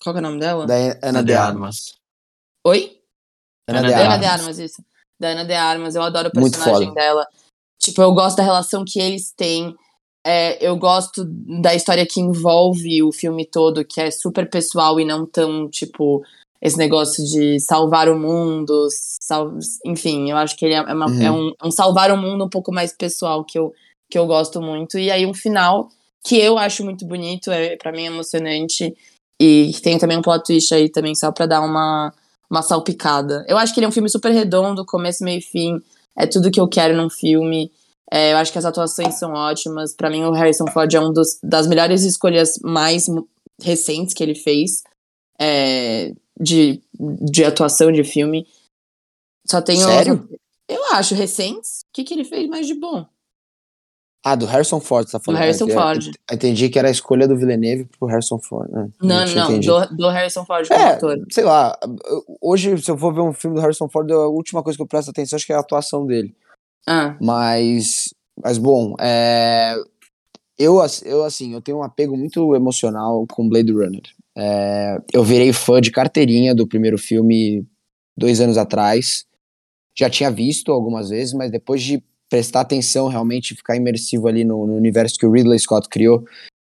Qual que é o nome dela? Da Ana de Armas. Oi? Ana Ana de de Ana Armas. de Armas, isso. Da Ana de Armas, eu adoro o personagem dela. Tipo, eu gosto da relação que eles têm. É, eu gosto da história que envolve o filme todo, que é super pessoal e não tão, tipo, esse negócio de salvar o mundo. sal- Enfim, eu acho que ele é, é uma- Uhum. é um, um salvar o mundo um pouco mais pessoal que eu, que eu gosto muito. E aí, um final que eu acho muito bonito, é para mim é emocionante. E tem também um plot twist aí também, só pra dar uma, uma salpicada. Eu acho que ele é um filme super redondo, começo, meio e fim. É tudo que eu quero num filme. É, eu acho que as atuações são ótimas. Pra mim, o Harrison Ford é uma das melhores escolhas mais recentes que ele fez é, de, de atuação de filme. Só tenho. Sério? Eu acho, recentes. O que, que ele fez mais de bom? Ah, do Harrison Ford, você tá falando. Harrison É, Ford. é, Entendi que era a escolha do Villeneuve pro Harrison Ford. né? Não, não, entendido. do, do Harrison Ford como É, ator. sei lá, hoje, se eu for ver um filme do Harrison Ford, a última coisa que eu presto atenção acho que é a atuação dele. Ah, Mas, mas bom, é, eu, eu, assim, eu tenho um apego muito emocional com Blade Runner. É, eu virei fã de carteirinha do primeiro filme dois anos atrás. Já tinha visto algumas vezes, mas depois de prestar atenção, realmente ficar imersivo ali no, no universo que o Ridley Scott criou,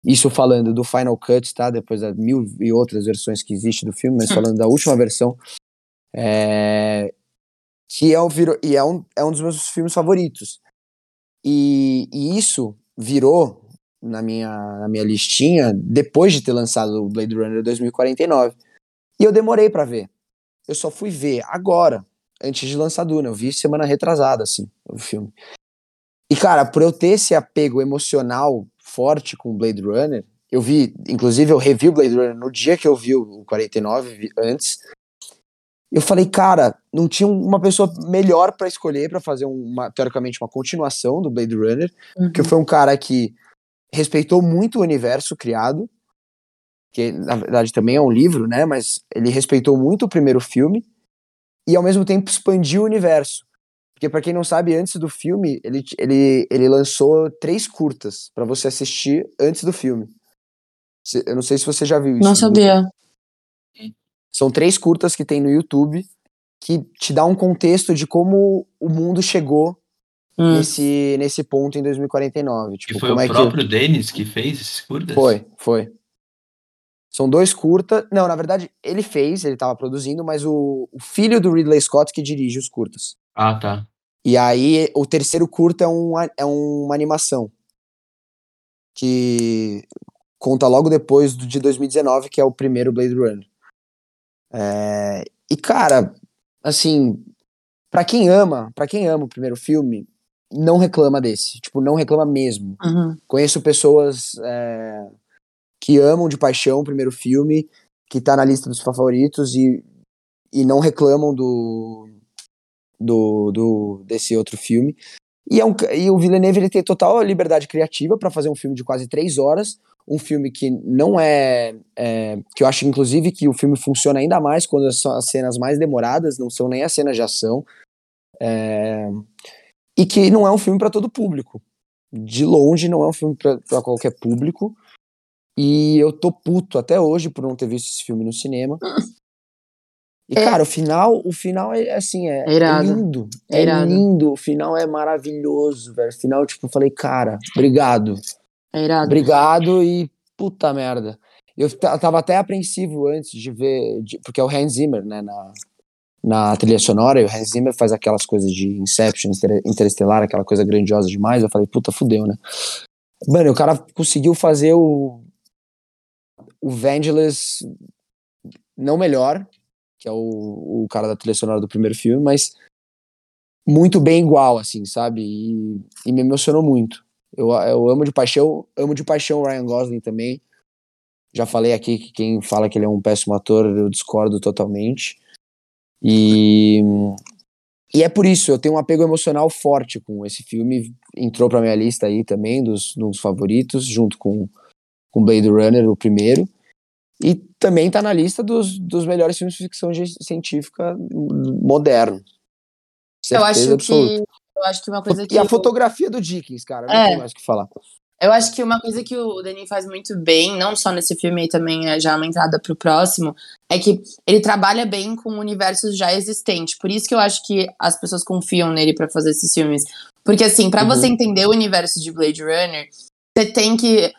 isso falando do Final Cut, tá? Depois das mil e outras versões que existe do filme, mas falando da última versão, é, que é, o, virou, e é, um, é um dos meus filmes favoritos. E, e isso virou na minha, na minha listinha depois de ter lançado o Blade Runner 2049. E eu demorei pra ver. Eu só fui ver agora, antes de lançar Duna. Eu vi semana retrasada, assim, o filme. E, cara, por eu ter esse apego emocional forte com o Blade Runner, eu vi, inclusive eu revi o Blade Runner no dia que eu vi o 49, vi antes. Eu falei, cara, não tinha uma pessoa melhor pra escolher pra fazer uma, teoricamente, uma continuação do Blade Runner, que foi um cara que respeitou muito o universo criado, que na verdade também é um livro, né? Mas ele respeitou muito o primeiro filme e ao mesmo tempo expandiu o universo. Porque pra quem não sabe, antes do filme, ele, ele, ele lançou três curtas pra você assistir antes do filme. Eu não sei se você já viu isso. não sabia. São três curtas que tem no YouTube que te dá um contexto de como o mundo chegou Hum. nesse, nesse ponto em 2049. Tipo, E foi como o é que próprio Denis que fez esses curtas? Foi, foi. São dois curtas. Não, na verdade, ele fez, ele tava produzindo, mas o, o filho do Ridley Scott que dirige os curtas. Ah, tá. E aí, o terceiro curta é, um, é uma animação. Que conta logo depois do de 2019, que é o primeiro Blade Runner. É, e, cara, assim, pra quem ama, para quem ama o primeiro filme, não reclama desse. Tipo, não reclama mesmo. Uhum. Conheço pessoas é, que amam de paixão o primeiro filme, que tá na lista dos favoritos e, e não reclamam do, do, do desse outro filme. E, é um, e o Villeneuve ele tem total liberdade criativa para fazer um filme de quase três horas, um filme que não é, é, que eu acho inclusive que o filme funciona ainda mais quando são as cenas mais demoradas, não são nem as cenas de ação. É, e que não é um filme para todo público. De longe, não é um filme para qualquer público. E eu tô puto até hoje por não ter visto esse filme no cinema. E, é. cara, o final, o final é assim, é, é, é lindo. É, é lindo. O final é maravilhoso, velho. O final, tipo, eu falei, cara, obrigado. É irado. Obrigado e puta merda. Eu tava até apreensivo antes de ver, de, porque é o Hans Zimmer, né, na, na trilha sonora, e o Hans Zimmer faz aquelas coisas de Inception, Interestelar, aquela coisa grandiosa demais. Eu falei, puta, fudeu, né? Mano, o cara conseguiu fazer o, o Vangelis não melhor, que é o, o cara da trilha sonora do primeiro filme, mas muito bem igual, assim, sabe? E, e me emocionou muito. Eu, eu amo de paixão, amo de paixão o Ryan Gosling também. Já falei aqui que quem fala que ele é um péssimo ator, eu discordo totalmente. E, e é por isso, eu tenho um apego emocional forte com esse filme. Entrou pra minha lista aí também, dos, dos favoritos, junto com, com Blade Runner, o primeiro. E também tá na lista dos, dos melhores filmes de ficção científica moderno. Certeza eu acho absoluta. que eu acho que uma coisa que. E a fotografia do Dickens, cara, não é. tem mais o que falar. Eu acho que uma coisa que o Denis faz muito bem, não só nesse filme, e também é já uma entrada pro próximo, é que ele trabalha bem com universos já existentes. Por isso que eu acho que as pessoas confiam nele para fazer esses filmes. Porque, assim, para uhum. você entender o universo de Blade Runner, você tem que.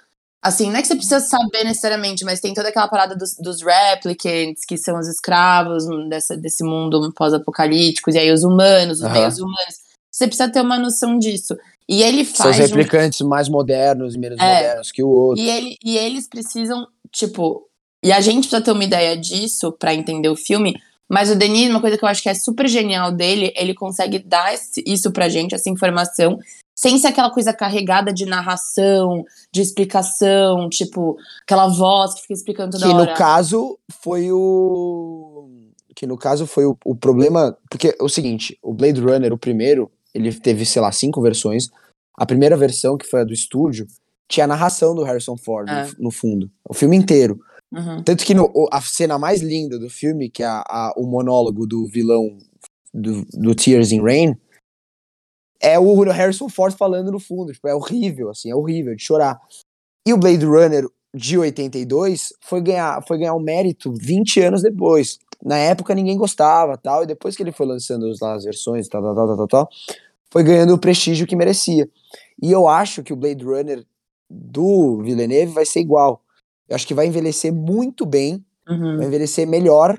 Assim, não é que você precisa saber necessariamente, mas tem toda aquela parada dos, dos replicants, que são os escravos dessa, desse mundo pós-apocalíptico, e aí os humanos, os uhum. meios humanos. Você precisa ter uma noção disso. E ele faz. São os replicantes um... mais modernos e menos é, modernos que o outro. E, ele, e eles precisam, tipo. E a gente precisa ter uma ideia disso para entender o filme. Mas o Denis, uma coisa que eu acho que é super genial dele, ele consegue dar isso pra gente, essa informação, sem ser aquela coisa carregada de narração, de explicação, tipo, aquela voz que fica explicando toda que hora. Que no caso foi o. Que no caso foi o, o problema. Porque é o seguinte, o Blade Runner, o primeiro, ele teve, sei lá, cinco versões. A primeira versão, que foi a do estúdio, tinha a narração do Harrison Ford é. no, no, fundo. O filme inteiro. Uhum. Tanto que no, a cena mais linda do filme, que é a, a, o monólogo do vilão do, do, Tears in Rain, é o Harrison Ford falando no fundo. Tipo, é horrível, assim, é horrível de chorar. E o Blade Runner de 82 foi ganhar, foi ganhar um mérito 20 anos depois. Na época ninguém gostava, tal, e depois que ele foi lançando as versões, tal, tal, tal, tal, tal, foi ganhando o prestígio que merecia. E eu acho que o Blade Runner do Villeneuve vai ser igual. Eu acho que vai envelhecer muito bem, uhum. vai envelhecer melhor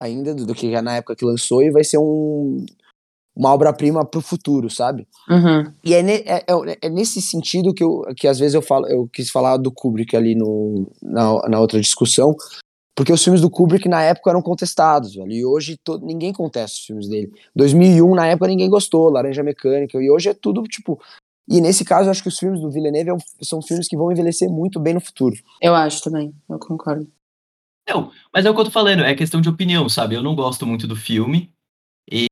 ainda do, do que na época que lançou e vai ser um, uma obra-prima para o futuro, sabe? Uhum. E é, ne, é, é, é, nesse sentido que, eu, que às vezes eu falo, eu quis falar do Kubrick ali no, na, na outra discussão, porque os filmes do Kubrick na época eram contestados, velho, e hoje ninguém contesta os filmes dele. 2001, na época, ninguém gostou, Laranja Mecânica, e hoje é tudo, tipo... E nesse caso, eu acho que os filmes do Villeneuve é são filmes que vão envelhecer muito bem no futuro. Eu acho também, eu concordo. Não, mas é o que eu tô falando, é questão de opinião, sabe? Eu não gosto muito do filme, e,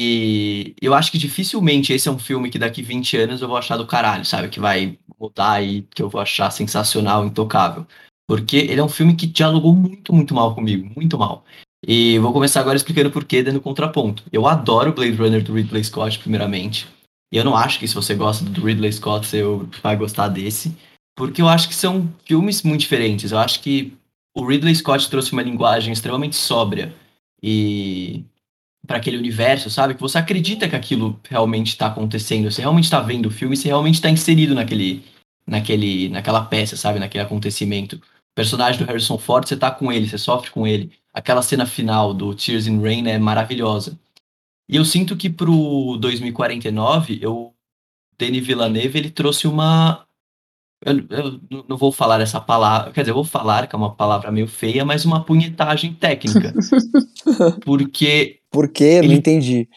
e eu acho que dificilmente esse é um filme que daqui 20 anos eu vou achar do caralho, sabe? Que vai mudar e que eu vou achar sensacional, intocável. Porque ele é um filme que dialogou muito, muito mal comigo, muito mal. E vou começar agora explicando por quê, dando contraponto. Eu adoro Blade Runner do Ridley Scott, primeiramente. E eu não acho que se você gosta do Ridley Scott, você vai gostar desse. Porque eu acho que são filmes muito diferentes. Eu acho que o Ridley Scott trouxe uma linguagem extremamente sóbria e para aquele universo, sabe? Que você acredita que aquilo realmente está acontecendo, você realmente está vendo o filme, você realmente está inserido naquele, naquele, naquela peça, sabe? Naquele acontecimento personagem do Harrison Ford, você tá com ele, você sofre com ele. Aquela cena final do Tears in Rain é maravilhosa. E eu sinto que pro 2049, eu Denis Villeneuve, ele trouxe uma eu, eu, não vou falar essa palavra, quer dizer, eu vou falar que é uma palavra meio feia, mas uma punhetagem técnica. Porque Por quê? Ele, não entendi.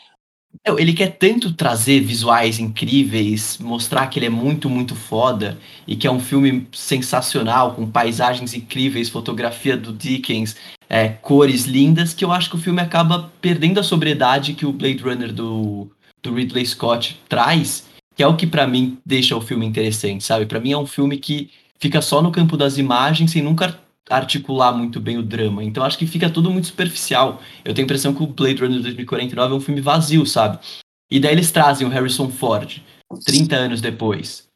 Ele quer tanto trazer visuais incríveis, mostrar que ele é muito, muito foda e que é um filme sensacional, com paisagens incríveis, fotografia do Dickens, é, cores lindas, que eu acho que o filme acaba perdendo a sobriedade que o Blade Runner do, do Ridley Scott traz, que é o que para mim deixa o filme interessante, sabe? Para mim é um filme que fica só no campo das imagens sem nunca articular muito bem o drama. Então acho que fica tudo muito superficial. Eu tenho a impressão que o Blade Runner 2049 é um filme vazio, sabe? E daí eles trazem o Harrison Ford, 30 anos depois,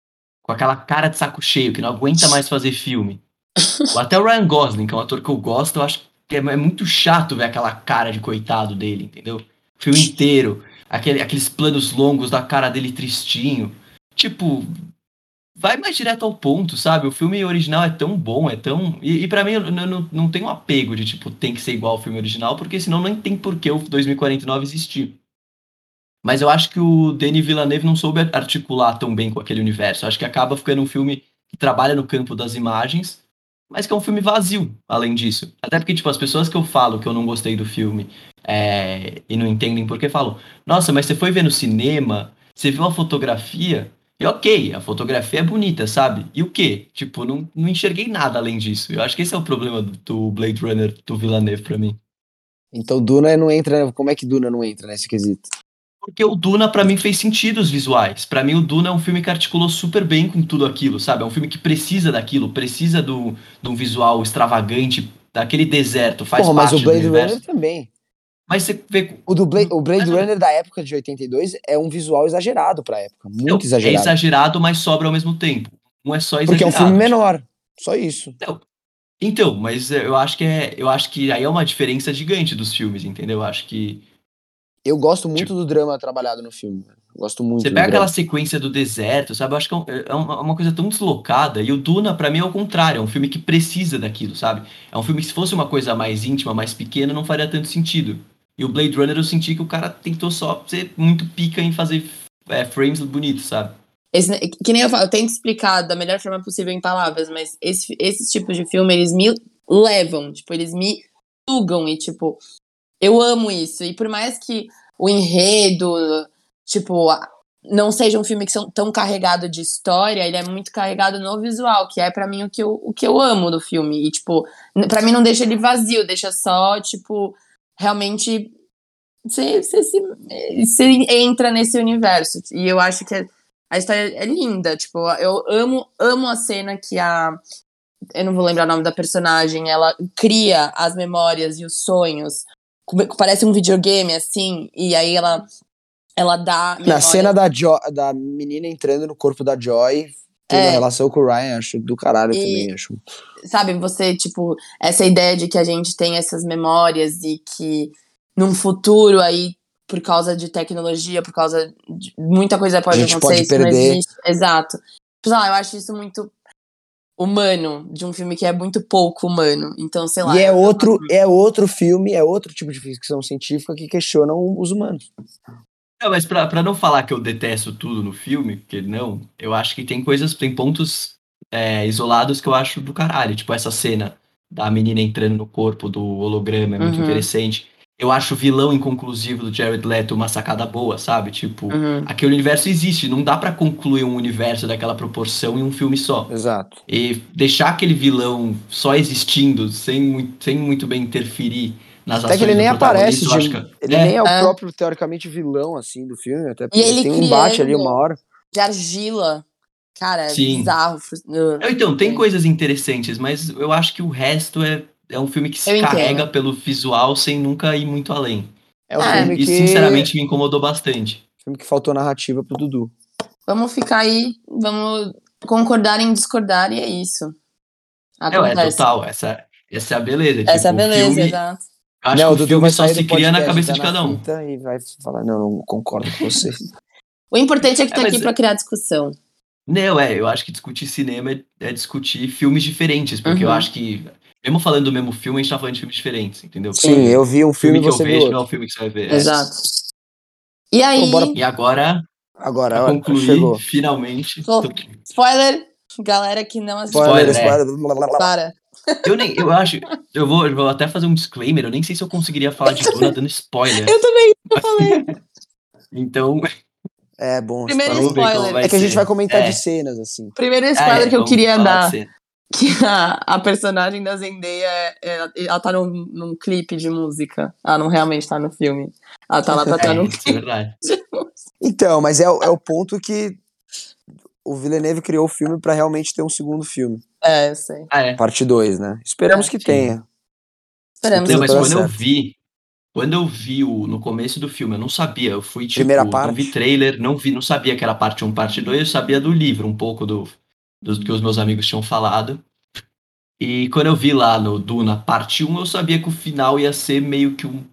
com aquela cara de saco cheio, que não aguenta mais fazer filme. Ou até o Ryan Gosling, que é um ator que eu gosto, eu acho que é, é muito chato ver aquela cara de coitado dele, entendeu? O filme inteiro, aquele, aqueles planos longos da cara dele tristinho. Tipo, vai mais direto ao ponto, sabe? O filme original é tão bom, é tão. E, e para mim, eu, não, não tenho um apego de, tipo, tem que ser igual ao filme original, porque senão nem tem por que o 2049 existir. Mas eu acho que o Denis Villeneuve não soube articular tão bem com aquele universo. Eu acho que acaba ficando um filme que trabalha no campo das imagens, mas que é um filme vazio, além disso. Até porque, tipo, as pessoas que eu falo que eu não gostei do filme é, e não entendem por que falam, nossa, mas você foi ver no cinema, você viu a fotografia, e ok, a fotografia é bonita, sabe? E o quê? Tipo, não, não enxerguei nada além disso. Eu acho que esse é o problema do, do Blade Runner do Villeneuve pra mim. Então Duna não entra. Como é que Duna não entra nesse quesito? Porque o Duna, para mim, fez sentido os visuais. Para mim, o Duna é um filme que articulou super bem com tudo aquilo, sabe? É um filme que precisa daquilo, precisa do, de um visual extravagante, daquele deserto, faz Porra, parte mas o Blade do universo. Runner também. Mas você vê. O, do Blade, o Blade Mas- Runner da época de 82 é um visual exagerado pra época. Muito Não, exagerado. É exagerado, mas sobra ao mesmo tempo. Não é só exagerado. Porque é um filme menor. Só isso. Então, mas eu acho que é. Eu acho que aí é uma diferença gigante dos filmes, entendeu? Eu acho que. Eu gosto muito do drama trabalhado no filme. Eu Gosto muito Tipo Você pega aquela sequência do deserto, sabe? Eu acho que é um- é uma, coisa tão deslocada. E o Duna, pra mim, é o contrário. É um filme que precisa daquilo, sabe? É um filme que, se fosse uma coisa mais íntima, mais pequena, não faria tanto sentido. E o Blade Runner, eu senti que o cara tentou só ser muito pica em fazer é, frames bonitos, sabe? Esse- que nem eu falo, eu tento explicar da melhor forma possível em palavras, mas esse, esses tipos de filme, eles me levam, tipo, eles me sugam e, tipo, eu amo isso. E por mais que o enredo, tipo, não seja um filme que são tão carregado de história, ele é muito carregado no visual, que é pra mim o que eu, o que eu amo do filme. E, tipo, pra mim não deixa ele vazio, deixa só, tipo, realmente você, você, se- você entra nesse universo. E eu acho que a história é linda. Tipo, eu amo, amo a cena que a. Eu não vou lembrar o nome da personagem. Ela cria as memórias e os sonhos. Parece um videogame, assim. E aí ela. Ela dá. Na memórias- cena da, jo da menina entrando no corpo da Joy, tendo É. a relação com o Ryan, acho do caralho E- também, acho. sabe, você, tipo, essa ideia de que a gente tem essas memórias e que num futuro aí, por causa de tecnologia, por causa de muita coisa pode A gente acontecer, pode isso não perder. existe. Exato. Sei lá, eu acho isso muito humano, de um filme que é muito pouco humano. Então, sei lá. E é outro, é outro filme, é outro tipo de ficção científica que questiona os humanos. Não, mas pra, pra não falar que eu detesto tudo no filme, porque não, eu acho que tem coisas, tem pontos é, isolados que eu acho do caralho. Tipo, essa cena da menina entrando no corpo do holograma é muito Uhum. interessante. Eu acho o vilão inconclusivo do Jared Leto uma sacada boa, sabe? Tipo, Uhum. aquele universo existe, não dá pra concluir um universo daquela proporção em um filme só. Exato. E deixar aquele vilão só existindo, sem, muito- sem muito bem interferir nas Até ações que ele nem aparece, de, que- ele é, nem é o É. próprio, teoricamente, vilão, assim, do filme, até porque ele tem um embate ali uma hora. De argila. Cara, é Sim. bizarro. Não, Então, tem Sim. coisas interessantes, mas eu acho que o resto é, é um filme que se Eu entendo. carrega pelo visual sem nunca ir muito além. É um É. filme E que, sinceramente me incomodou bastante. filme que faltou narrativa pro Dudu. Vamos ficar aí, vamos concordar em discordar e é isso. É Acontece. total, essa, essa é a beleza. Essa é a tipo, beleza, filme- exato. Eu acho não, que o filme só se cria na cabeça tá de cada um. E vai falar, não, não concordo com você. O importante é que É, tá mas aqui é- pra criar discussão. Não, é, eu acho que discutir cinema é, é discutir filmes diferentes, porque eu Uhum. acho que, mesmo falando do mesmo filme, a gente tá falando de filmes diferentes, entendeu? Sim, eu vi um O filme filme que eu vejo não é o filme que você vai ver. é. Exato. E aí, Então, bora- E agora, Agora, pra concluir, chegou. finalmente. Pô. spoiler, galera que não assistiu. Spoiler, Spoiler, é. Para. Eu nem, eu acho, eu vou, eu vou até fazer um disclaimer, eu nem sei se eu conseguiria falar de Duna dando spoiler. Eu também, eu falei. Então, É bom. Primeiro spoiler. É que a gente vai comentar É. de cenas, assim. Primeiro Ah, spoiler é, que eu queria dar, que a, a personagem da Zendaya, é- é- ela tá num, num clipe de música. Ela não realmente tá no filme. Ela tá lá pra estar É, num é clipe verdade. Então, mas é, o- é o ponto que o Villeneuve criou o filme pra realmente ter um segundo filme. É, eu sei. Ah, é. Parte 2, né? Esperamos É, que sim. tenha. Esperamos. Não, Tudo mas vai dar quando eu vi, Quando eu vi o, no começo do filme, eu não sabia, eu fui tipo, Primeira não parte? vi trailer, não vi, não sabia que era parte 1, parte 2, eu sabia do livro, um pouco do, do que os meus amigos tinham falado. E quando eu vi lá no Duna parte 1, eu sabia que o final ia ser meio que um. Não-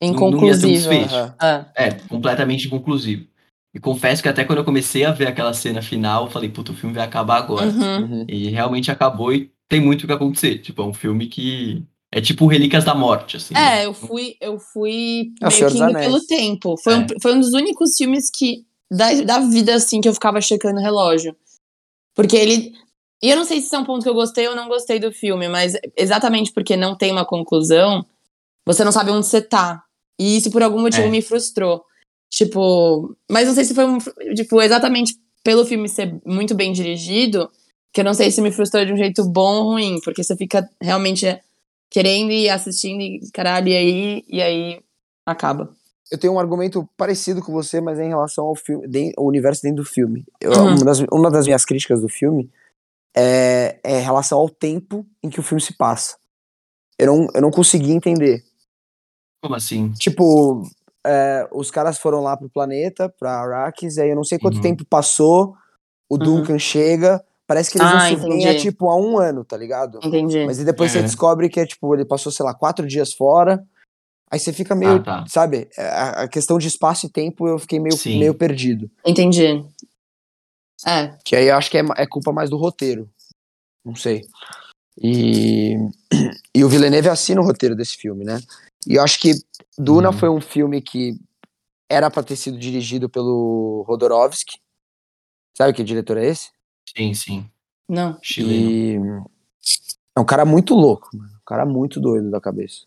não um Inconclusivo. Aham. É. É, completamente inconclusivo. E confesso que até quando eu comecei a ver aquela cena final, eu falei, puta, o filme vai acabar agora. Uhum. Uhum. E realmente acabou e tem muito o que acontecer. Tipo, é um filme que. É tipo Relíquias da Morte, assim. É, eu fui, eu fui É meio pelo tempo. Foi, um, É. foi um dos únicos filmes que. Da, da vida, assim, que eu ficava checando o relógio. Porque ele. E eu não sei se isso é um ponto que eu gostei ou não gostei do filme, mas exatamente porque não tem uma conclusão, você não sabe onde você tá. E isso, por algum motivo, É. me frustrou. Tipo. Mas não sei se foi um. Tipo, exatamente pelo filme ser muito bem dirigido, que eu não sei se me frustrou de um jeito bom ou ruim, porque você fica realmente querendo e assistindo e caralho, e aí, e aí acaba. Eu tenho um argumento parecido com você, mas é em relação ao filme, ao universo dentro do filme. Eu- Uhum. uma, das, uma das minhas críticas do filme é, é em relação ao tempo em que o filme se passa. Eu não, eu não consegui entender. Como assim? Tipo, é, os caras foram lá pro planeta, pra Arrakis, aí eu não sei quanto Uhum. tempo passou, o Uhum. Duncan chega, parece que eles Ah, não se veem há, entendi. tipo, há um ano, tá ligado? Entendi. Mas aí depois você É. descobre que é, tipo, ele passou, sei lá, quatro dias fora, aí você fica meio, Ah, tá. sabe? A, a questão de espaço e tempo eu fiquei meio, Sim. meio perdido. Entendi. É. Que aí eu acho que é, é culpa mais do roteiro. Não sei. E, e o Villeneuve assina o roteiro desse filme, né? E eu acho que Duna Uhum. foi um filme que era pra ter sido dirigido pelo Rodorovsky. Sabe que diretor é esse? Sim, sim. Não. Chileno. E é um cara muito louco, mano. Um cara muito doido da cabeça.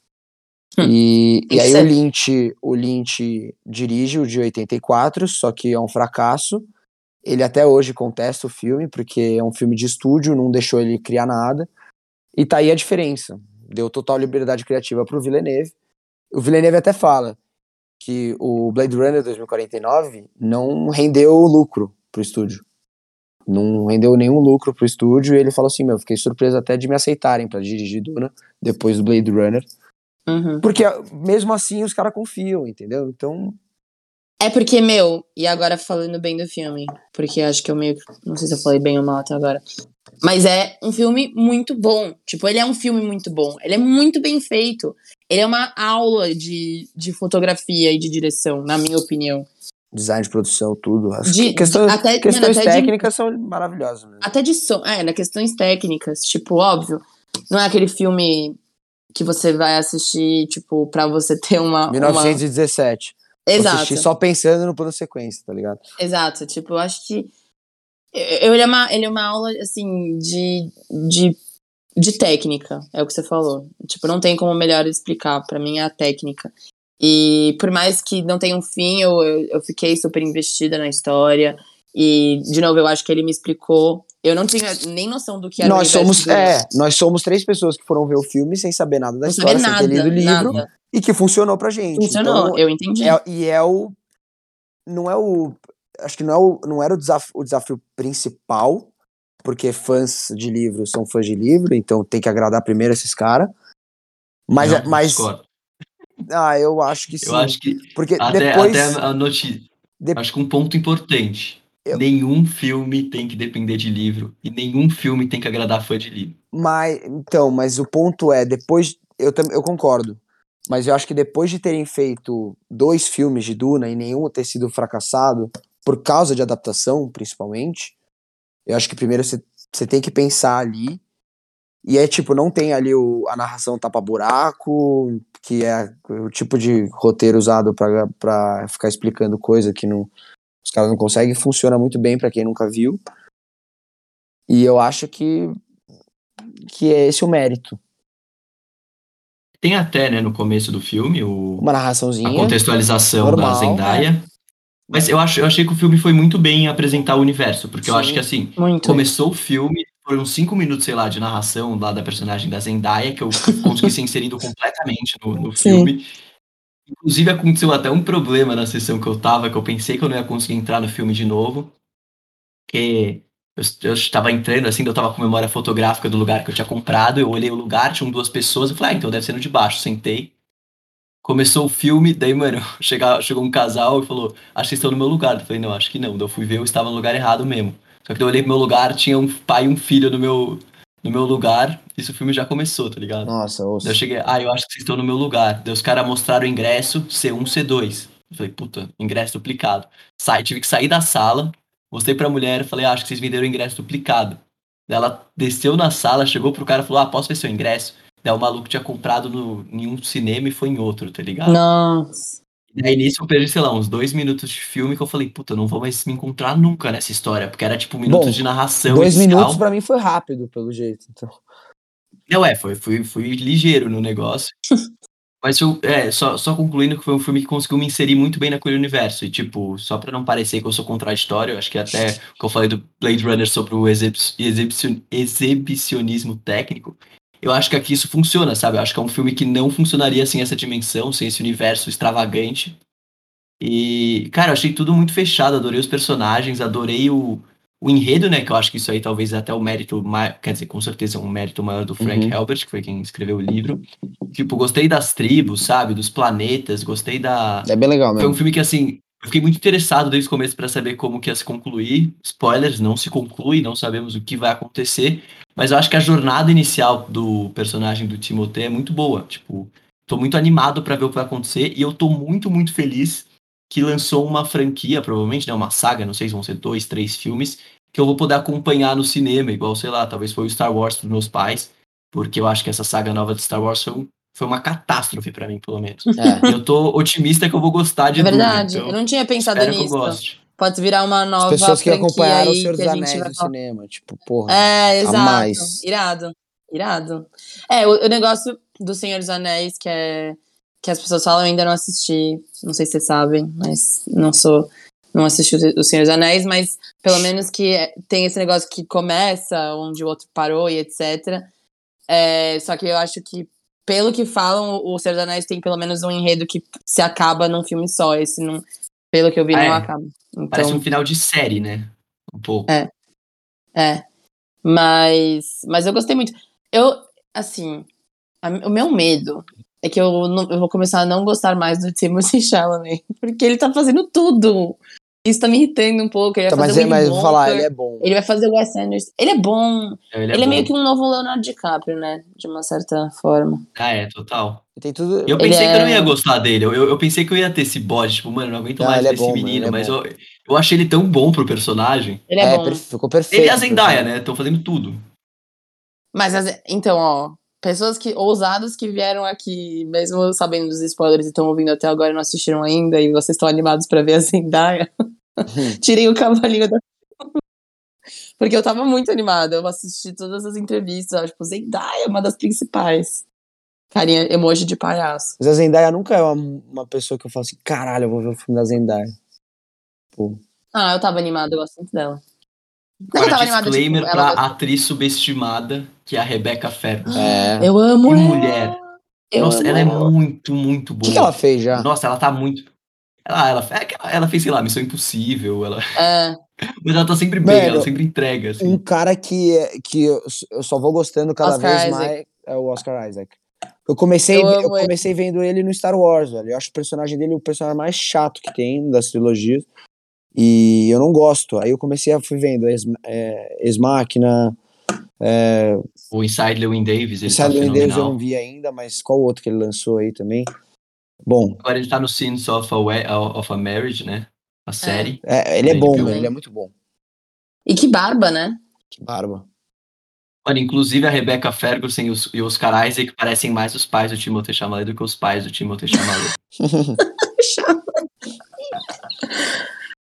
Hum. E, e aí o Certo. Lynch, o Lynch dirige o de 84, só que é um fracasso. Ele até hoje contesta o filme, porque é um filme de estúdio, não deixou ele criar nada. E tá aí a diferença. Deu total liberdade criativa pro Villeneuve. O Villeneuve até fala que o Blade Runner 2049 não rendeu lucro pro estúdio. Não rendeu nenhum lucro pro estúdio. E ele falou assim: Meu, fiquei surpreso até de me aceitarem pra dirigir Duna depois do Blade Runner. Uhum. Porque mesmo assim os caras confiam, entendeu? Então, É porque, meu, e agora falando bem do filme, porque acho que eu meio. Não sei se eu falei bem ou mal até agora. Mas é um filme muito bom. Tipo, ele é um filme muito bom. Ele é muito bem feito. Ele é uma aula de, de fotografia e de direção, na minha opinião. design de produção, tudo. As De- questões de- até- questões mano, até de- técnicas são maravilhosas. Mesmo. Até de som. É, na questões técnicas. Tipo, óbvio. Não é aquele filme que você vai assistir, tipo, pra você ter uma. uma... 1917. Vou Exato. assistir só pensando no plano sequência, tá ligado? Exato, tipo, eu acho que eu, ele, é uma, ele é uma aula, assim, de, de, de técnica, é o que você falou. Tipo, não tem como melhor explicar, pra mim é a técnica. E por mais que não tenha um fim, eu, eu, fiquei super investida na história. E, de novo, eu acho que ele me explicou. Eu não tinha nem noção do que era Nós o somos, do- é, nós somos três pessoas que foram ver o filme sem saber nada da não história, saber sem ter lido o livro, nada. e que funcionou pra gente. Funcionou, Então, eu entendi. é- e é o. Não é o. Acho que não, é o, não era o desafio, o desafio principal, porque fãs de livro são fãs de livro, então tem que agradar primeiro esses caras. Mas, é- Não, mas discordo. ah, eu acho que sim. Eu acho que porque até, depois. até a notícia. de- Acho que um ponto importante. Eu- Nenhum filme tem que depender de livro. E nenhum filme tem que agradar fã de livro. Mas, então, mas o ponto é, depois. Eu, tam- eu concordo. Mas eu acho que depois de terem feito dois filmes de Duna e nenhum ter sido fracassado, por causa de adaptação, principalmente, eu acho que primeiro você tem que pensar ali. E é tipo, não tem ali o, a narração tapa-buraco, que é o tipo de roteiro usado pra, pra ficar explicando coisa que não, os caras não conseguem. Funciona muito bem pra quem nunca viu. E eu acho que, que é esse o mérito. Tem até, né, no começo do filme, o, Uma a narraçãozinha. contextualização normal, da Zendaya. Mas eu, acho, eu achei que o filme foi muito bem em apresentar o universo. Porque eu Sim. acho que, assim, Muito. começou o filme, foram cinco minutos, sei lá, de narração lá da personagem da Zendaya, que eu consegui ser inserido completamente no, no filme. Inclusive, aconteceu até um problema na sessão que eu tava, que eu pensei que eu não ia conseguir entrar no filme de novo. Porque eu, eu estava entrando, assim, eu tava com memória fotográfica do lugar que eu tinha comprado, eu olhei o lugar, tinham duas pessoas, eu falei, ah, então deve ser no de baixo, sentei. Começou o filme, daí, mano, chega, chegou um casal e falou, acho que vocês estão no meu lugar. Eu falei, não, acho que não. Daí eu fui ver, eu estava no lugar errado mesmo. Só que daí eu olhei pro meu lugar, tinha um pai e um filho no meu, no meu lugar. Isso o filme já começou, tá ligado? Nossa, ouça. Daí eu cheguei, ah, eu acho que vocês estão no meu lugar. Daí os caras mostraram o ingresso C1, C2. Eu falei, puta, ingresso duplicado. Sai, tive que sair da sala, mostrei pra mulher, falei, ah, acho que vocês venderam o ingresso duplicado. Daí ela desceu na sala, chegou pro cara e falou, ah, posso ver seu ingresso? Daí o maluco tinha comprado no, em um cinema e foi em outro, tá ligado? Nossa. Daí nisso eu perdi, sei lá, uns dois minutos de filme que eu falei, puta, não vou mais me encontrar nunca nessa história, porque era tipo minutos Bom, de narração. Dois minutos pra mim foi rápido, pelo jeito. Então. Não, é, foi, fui, fui ligeiro no negócio. Mas eu, é, só, só concluindo que foi um filme que conseguiu me inserir muito bem naquele universo. E, tipo, só pra não parecer que eu sou contraditório, acho que até o que eu falei do Blade Runner sobre o exibi- exibicion- exibicionismo técnico, eu acho que aqui isso funciona, sabe? Eu acho que é um filme que não funcionaria sem essa dimensão, sem esse universo extravagante. E, cara, eu achei tudo muito fechado, adorei os personagens, adorei o, o enredo, né? Que eu acho que isso aí talvez é até o mérito, mai- quer dizer, com certeza é um mérito maior do Frank Uhum. Herbert, que foi quem escreveu o livro. Tipo, gostei das tribos, sabe? Dos planetas, gostei da. É bem legal Foi um mesmo. filme que, assim, eu fiquei muito interessado desde o começo pra saber como que ia se concluir. Spoilers, não se conclui, não sabemos o que vai acontecer. Mas eu acho que a jornada inicial do personagem do Timothée é muito boa. Tipo, tô muito animado pra ver o que vai acontecer e eu tô muito, muito feliz que lançou uma franquia, provavelmente, né? Uma saga, não sei se vão ser dois, três filmes, que eu vou poder acompanhar no cinema, igual, sei lá, talvez foi o Star Wars dos meus pais, porque eu acho que essa saga nova de Star Wars foi, um- foi uma catástrofe pra mim, pelo menos. É. Eu tô otimista que eu vou gostar de É Duna, verdade. então Eu não tinha pensado espero que eu nisso. goste. Pode virar uma nova As pessoas que acompanharam o aí Senhor dos Anéis no cinema. Tipo, porra. É, a exato. mais. Irado. Irado. É, o, o negócio do Senhor dos Anéis, que é. Que as pessoas falam, eu ainda não assisti. Não sei se vocês sabem, mas não sou. Não assisti o o Senhor dos Anéis, mas pelo menos que é- tem esse negócio que começa onde o outro parou e etc. É, só que eu acho que, pelo que falam, o Senhor dos Anéis tem pelo menos um enredo que se acaba num filme só. Esse não. Pelo que eu vi, Ah, não é. acaba. Então, Parece um final de série, né? Um pouco. É. É. Mas, mas eu gostei muito. Eu, assim, a- o meu medo é que eu, não- eu vou começar a não gostar mais do Timothy Chalamet, porque ele tá fazendo tudo. Isso tá me irritando um pouco. Ele vai Tá, mas, fazer é, o mas vou falar, ele é bom. ele vai fazer o Wes Anderson. Ele é bom. Ele Ele é, meio bom. que um novo Leonardo DiCaprio, né? De uma certa forma. Ah, é, total. Tem tudo. Eu Ele pensei que eu não é- ia gostar dele. Eu, eu, eu pensei que eu ia ter esse bode, tipo, mano, eu não aguento Não, mais ele é bom, mano, menino. ele é mas eu, eu achei ele tão bom pro personagem. Ele é, bom. per- ficou perfeito. Ele e a Zendaya, né? Estão fazendo tudo. Mas, as- então, ó, pessoas que ousadas que vieram aqui, mesmo sabendo dos spoilers e estão ouvindo até agora e não assistiram ainda, e vocês estão animados pra ver a Zendaya, tirem o cavalinho da. Porque eu tava muito animada, eu assisti todas as entrevistas, tipo, Zendaya é uma das principais. Carinha, emoji de palhaço. Mas a Zendaya nunca é uma, uma pessoa que eu falo assim, caralho, eu vou ver o filme da Zendaya. Pô. Ah, eu tava animada, eu gosto muito dela. Agora, tava animada, tipo, disclaimer pra ela... atriz subestimada, que é a Rebecca Ferguson. É. Eu amo Que ela. mulher. Eu Nossa, amo ela é muito, muito O boa. que, que ela fez já? Nossa, ela tá muito. Ela, ela, é ela, ela fez, sei lá, Missão Impossível. Ela... É, Mas ela tá sempre bem, Mano, ela sempre entrega, assim. Um cara que, é- que eu, só vou gostando cada Oscar vez Isaac. mais é o Oscar Isaac. Eu comecei, Eu eu, amo ele. comecei vendo ele no Star Wars, velho. Eu acho o personagem dele o personagem mais chato que tem das trilogias. E eu não gosto. Aí eu comecei a fui vendo Ex, é, Ex é, O Inside Lewin Davis, ele Inside tá Llewyn Davis eu não vi ainda, mas qual outro que ele lançou aí também? Bom, Agora ele tá no Scenes of a, We- of a Marriage, né? A série. é, ele é Ele bom, viu. mano. Ele é muito bom. e que barba, né? Que barba. Mano, inclusive a Rebecca Ferguson e, os, e o Oscar Isaac parecem mais os pais do Timothée Chalamet do que os pais do Timothée Chalamet.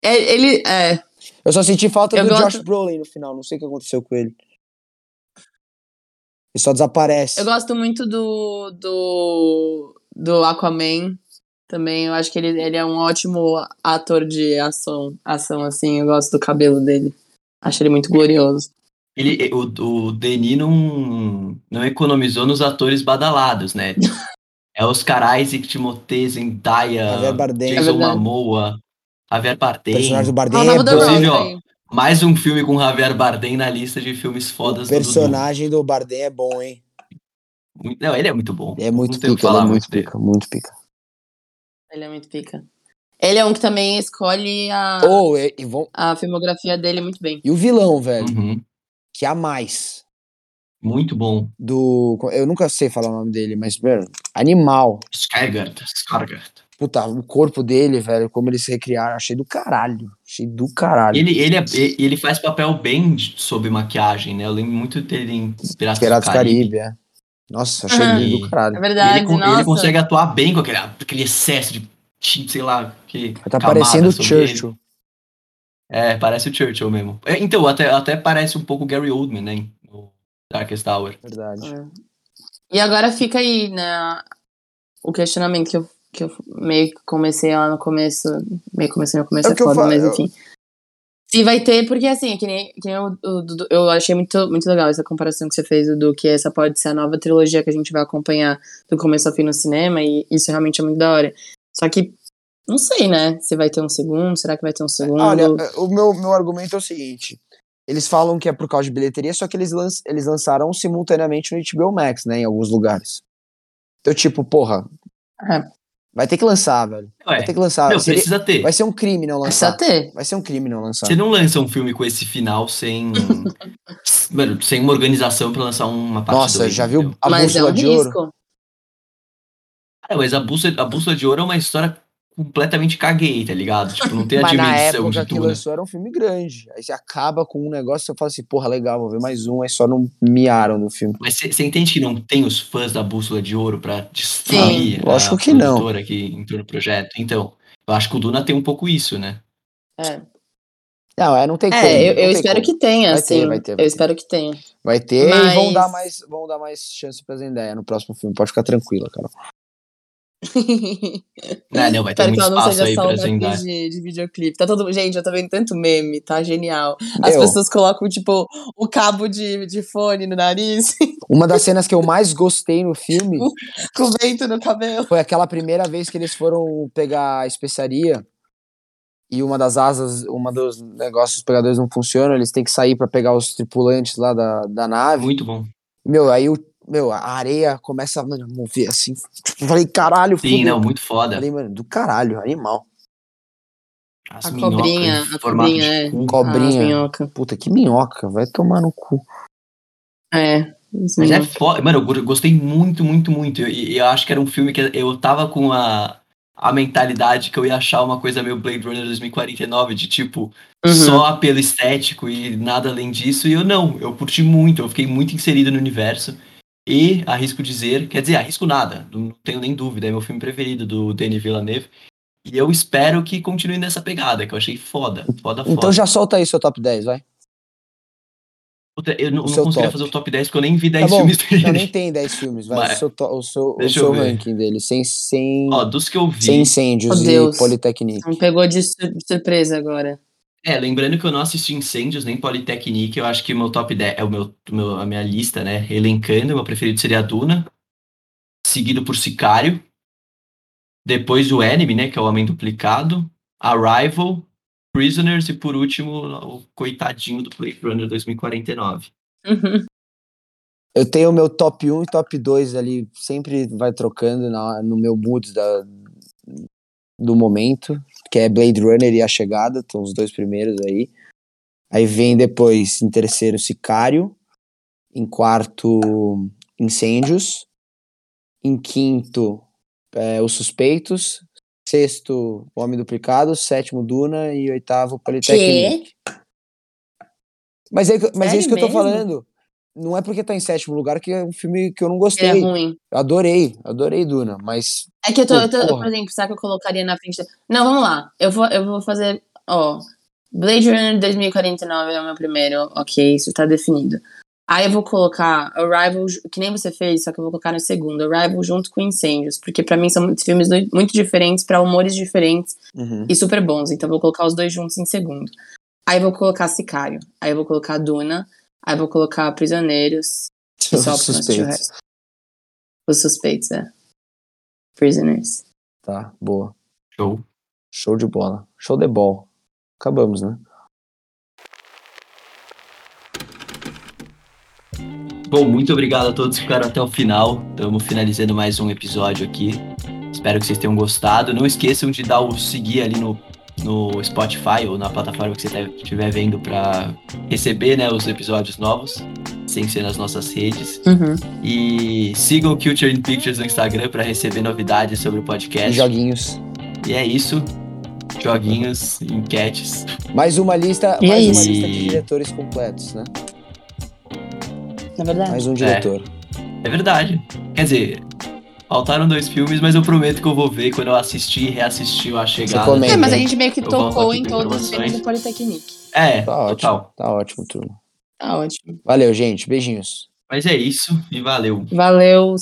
É, ele, é, Eu só senti falta Eu do gosto- Josh Brolin no final. Não sei o que aconteceu com ele. Ele só desaparece. Eu gosto muito do, do, do Aquaman também. Eu acho que ele, ele é um ótimo ator de ação, ação, assim. Eu gosto do cabelo dele. Acho ele muito glorioso. Ele, o, o Denis não, não economizou nos atores badalados, né? É Oscar Isaac, Timothée, Zendaya. É Jason verdade. Javier O Bardem. personagem do Ah, Bardem o é do. Inclusive, ó. Mais um filme com Javier Bardem na lista de filmes O fodas do Dudu. personagem do Bardem é bom, hein? Muito- Não, ele é muito bom. É muito o pica, ele falar é muito dele. pica, muito pica. Ele é muito pica. Ele é um que também escolhe a, Ou, e, e vão- a filmografia dele muito bem. e o vilão, velho, Uhum. que é a mais. Muito bom. Do. Eu nunca sei falar o nome dele, mas, velho, animal. Skagard. Skagard. Puta, o corpo dele, velho, como eles recriaram, achei do caralho. Achei do caralho. Ele, ele, é- ele faz papel bem de- sob maquiagem, né? Eu lembro muito dele em Piratas, Piratas do Caribe. Caribe, é. Nossa, achei Aham. lindo do É caralho. E verdade, ele, ele consegue atuar bem com aquele, aquele excesso de sei lá, que Tá camada parecendo o sobre ele. Churchill. É, parece o Churchill mesmo. É, então, até, até parece um pouco o Gary Oldman, né? No Darkest Tower. Verdade. É. E agora fica aí, né, o questionamento que eu, que eu meio que comecei lá no começo, meio que comecei no começo É o é, foda, mas eu- enfim. Se vai ter, porque assim, que nem, que nem o, o Dudu- eu achei muito, muito legal essa comparação que você fez, do que essa pode ser a nova trilogia que a gente vai acompanhar do começo ao fim no cinema, e isso realmente é muito da hora. Só que, não sei, né, se vai ter um segundo, será que vai ter um segundo? Olha, o meu, meu argumento é o seguinte. Eles falam que é por causa de bilheteria, só que eles, lan- eles lançaram simultaneamente no HBO Max, né? Em alguns lugares. Então, tipo, porra. É. Vai ter que lançar, velho. Ué, Vai ter que lançar. não, Seria- precisa ter. Vai ser um crime não Precisa lançar. ter. Vai ser um crime não lançar. Você não lança um filme com esse final sem. Mano, sem uma organização pra lançar uma parte Nossa, dois, já viu entendeu? a mas é bússola um de ouro? risco. É, mas a bússola, a bússola de ouro é uma história completamente caguei, tá ligado? Tipo, não tem a Mas na dimensão época de que tudo. lançou era um filme grande. Aí você acaba com um negócio e você fala assim, porra, legal, vou ver mais um. Aí só não miaram no filme. Mas você entende que não tem os fãs da bússola de ouro pra destruir Sim, lógico a que não. que entrou no projeto? Então, eu acho que o Duna tem um pouco isso, né? É. Não, é, não tem como. É, eu, não eu tem espero como. que tenha, Vai ter, assim. vai ter, vai eu ter. espero que tenha. Vai ter Mas- e vão dar mais, vão dar mais chance pra Zendaya no próximo filme. Pode ficar tranquila, cara. É, não, vai ter Espero muito que ela não espaço seja aí só pra atriz de, de videoclipe. Tá todo... Gente, eu tô vendo tanto meme, tá genial. As Meu. pessoas colocam, tipo, o cabo de, de fone no nariz, Uma das cenas que eu mais gostei no filme com vento no cabelo. foi aquela primeira vez que eles foram pegar a especiaria e uma das asas, uma dos negócios dos pegadores não funciona, eles têm que sair pra pegar os tripulantes lá da, da nave. Muito bom. Meu, aí o, meu, a areia começa mano, a mover assim. Tipo, falei, caralho, Sim, fudeu. não, muito foda. Falei, mano, do caralho, animal. As A cobrinha, a cobrinha, de é. Ah, Cobrinha. minhoca. Puta, que minhoca, vai tomar no cu. É. Mas é foda. Mano, eu go- gostei muito, muito, muito. E eu, eu acho que era um filme que eu tava com a, a mentalidade que eu ia achar uma coisa meio Blade Runner 2049, de tipo, Uhum. só apelo estético e nada além disso. E eu não, eu curti muito, eu fiquei muito inserido no universo. E arrisco dizer, quer dizer, arrisco nada, não tenho nem dúvida, é meu filme preferido do Denis Villeneuve. E eu espero que continue nessa pegada, que eu achei foda, foda, foda. Então já solta aí seu top 10, vai. Puta, eu não, não conseguiria fazer o top 10 porque eu nem vi 10 Tá bom, filmes dele. Não, nem tem 10 filmes, vai. Mas- o seu, o seu, o seu eu ranking dele, sem, sem, Ó, dos que eu vi. sem incêndios Oh, e Deus. Politecnique. Me pegou de sur- surpresa agora. É, lembrando que eu não assisti Incêndios nem Politecnique, eu acho que o meu top 10 é o meu, meu- a minha lista, né? Elencando, meu preferido seria a Duna, seguido por Sicário, depois o Enemy, né? Que é o Homem Duplicado, Arrival, Prisoners e por último o coitadinho do Blade Runner 2049. Uhum. Eu tenho o meu top 1 e top 2 ali, sempre vai trocando na- no meu mood da, do momento, que é Blade Runner e A Chegada, estão os dois primeiros aí. Aí vem depois, em terceiro, Sicário. Em quarto, Incêndios. Em quinto, é, Os Suspeitos. Sexto, O Homem Duplicado. Sétimo, Duna. E oitavo, Politecnique. Mas é, mas é isso que eu tô mesmo? falando. Não é porque tá em sétimo lugar que é um filme que eu não Ele é gostei. ruim. Eu adorei, adorei Duna, mas É que eu tô, Pô, eu tô- por exemplo, será que eu colocaria na frente. da- Não, vamos lá. Eu vou, eu vou fazer. Ó, Blade Runner 2049 é o meu primeiro. Ok, isso tá definido. Aí eu vou colocar Arrival, que nem você fez, só que eu vou colocar no segundo. Arrival junto com Incêndios. Porque pra mim são filmes muito diferentes, pra humores diferentes uhum. e super bons. Então eu vou colocar os dois juntos em segundo. Aí eu vou colocar Sicário. Aí eu vou colocar Duna. Aí vou colocar Prisioneiros. E só porque eu não assisti o suspeitos. resto. Os suspeitos, é. Prisoners. Tá, boa. Show. Show de bola. Show de bola. Acabamos, né? Bom, muito obrigado a todos que ficaram até o final. Estamos finalizando mais um episódio aqui. Espero Espero que vocês tenham gostado. Não esqueçam de dar o seguir ali no, no Spotify ou na plataforma que você estiver vendo para receber né, os episódios novos, sem ser nas nossas redes. Uhum. E sigam o Culture in Pictures no Instagram para receber novidades sobre o podcast. E joguinhos. E é isso. Joguinhos, enquetes. Mais uma lista, E é mais uma isso. lista de diretores completos, né? Na verdade. Mais um diretor. É verdade. Quer dizer, faltaram dois filmes, mas eu prometo que eu vou ver quando eu assistir e reassistir a chegada. comenta. É, mas a gente meio que Eu tocou em todos os filmes do Politecnique. É, Tá ótimo. total. Tá ótimo, turma. Tá ótimo. Valeu, gente. Beijinhos. Mas é isso e valeu. Valeu.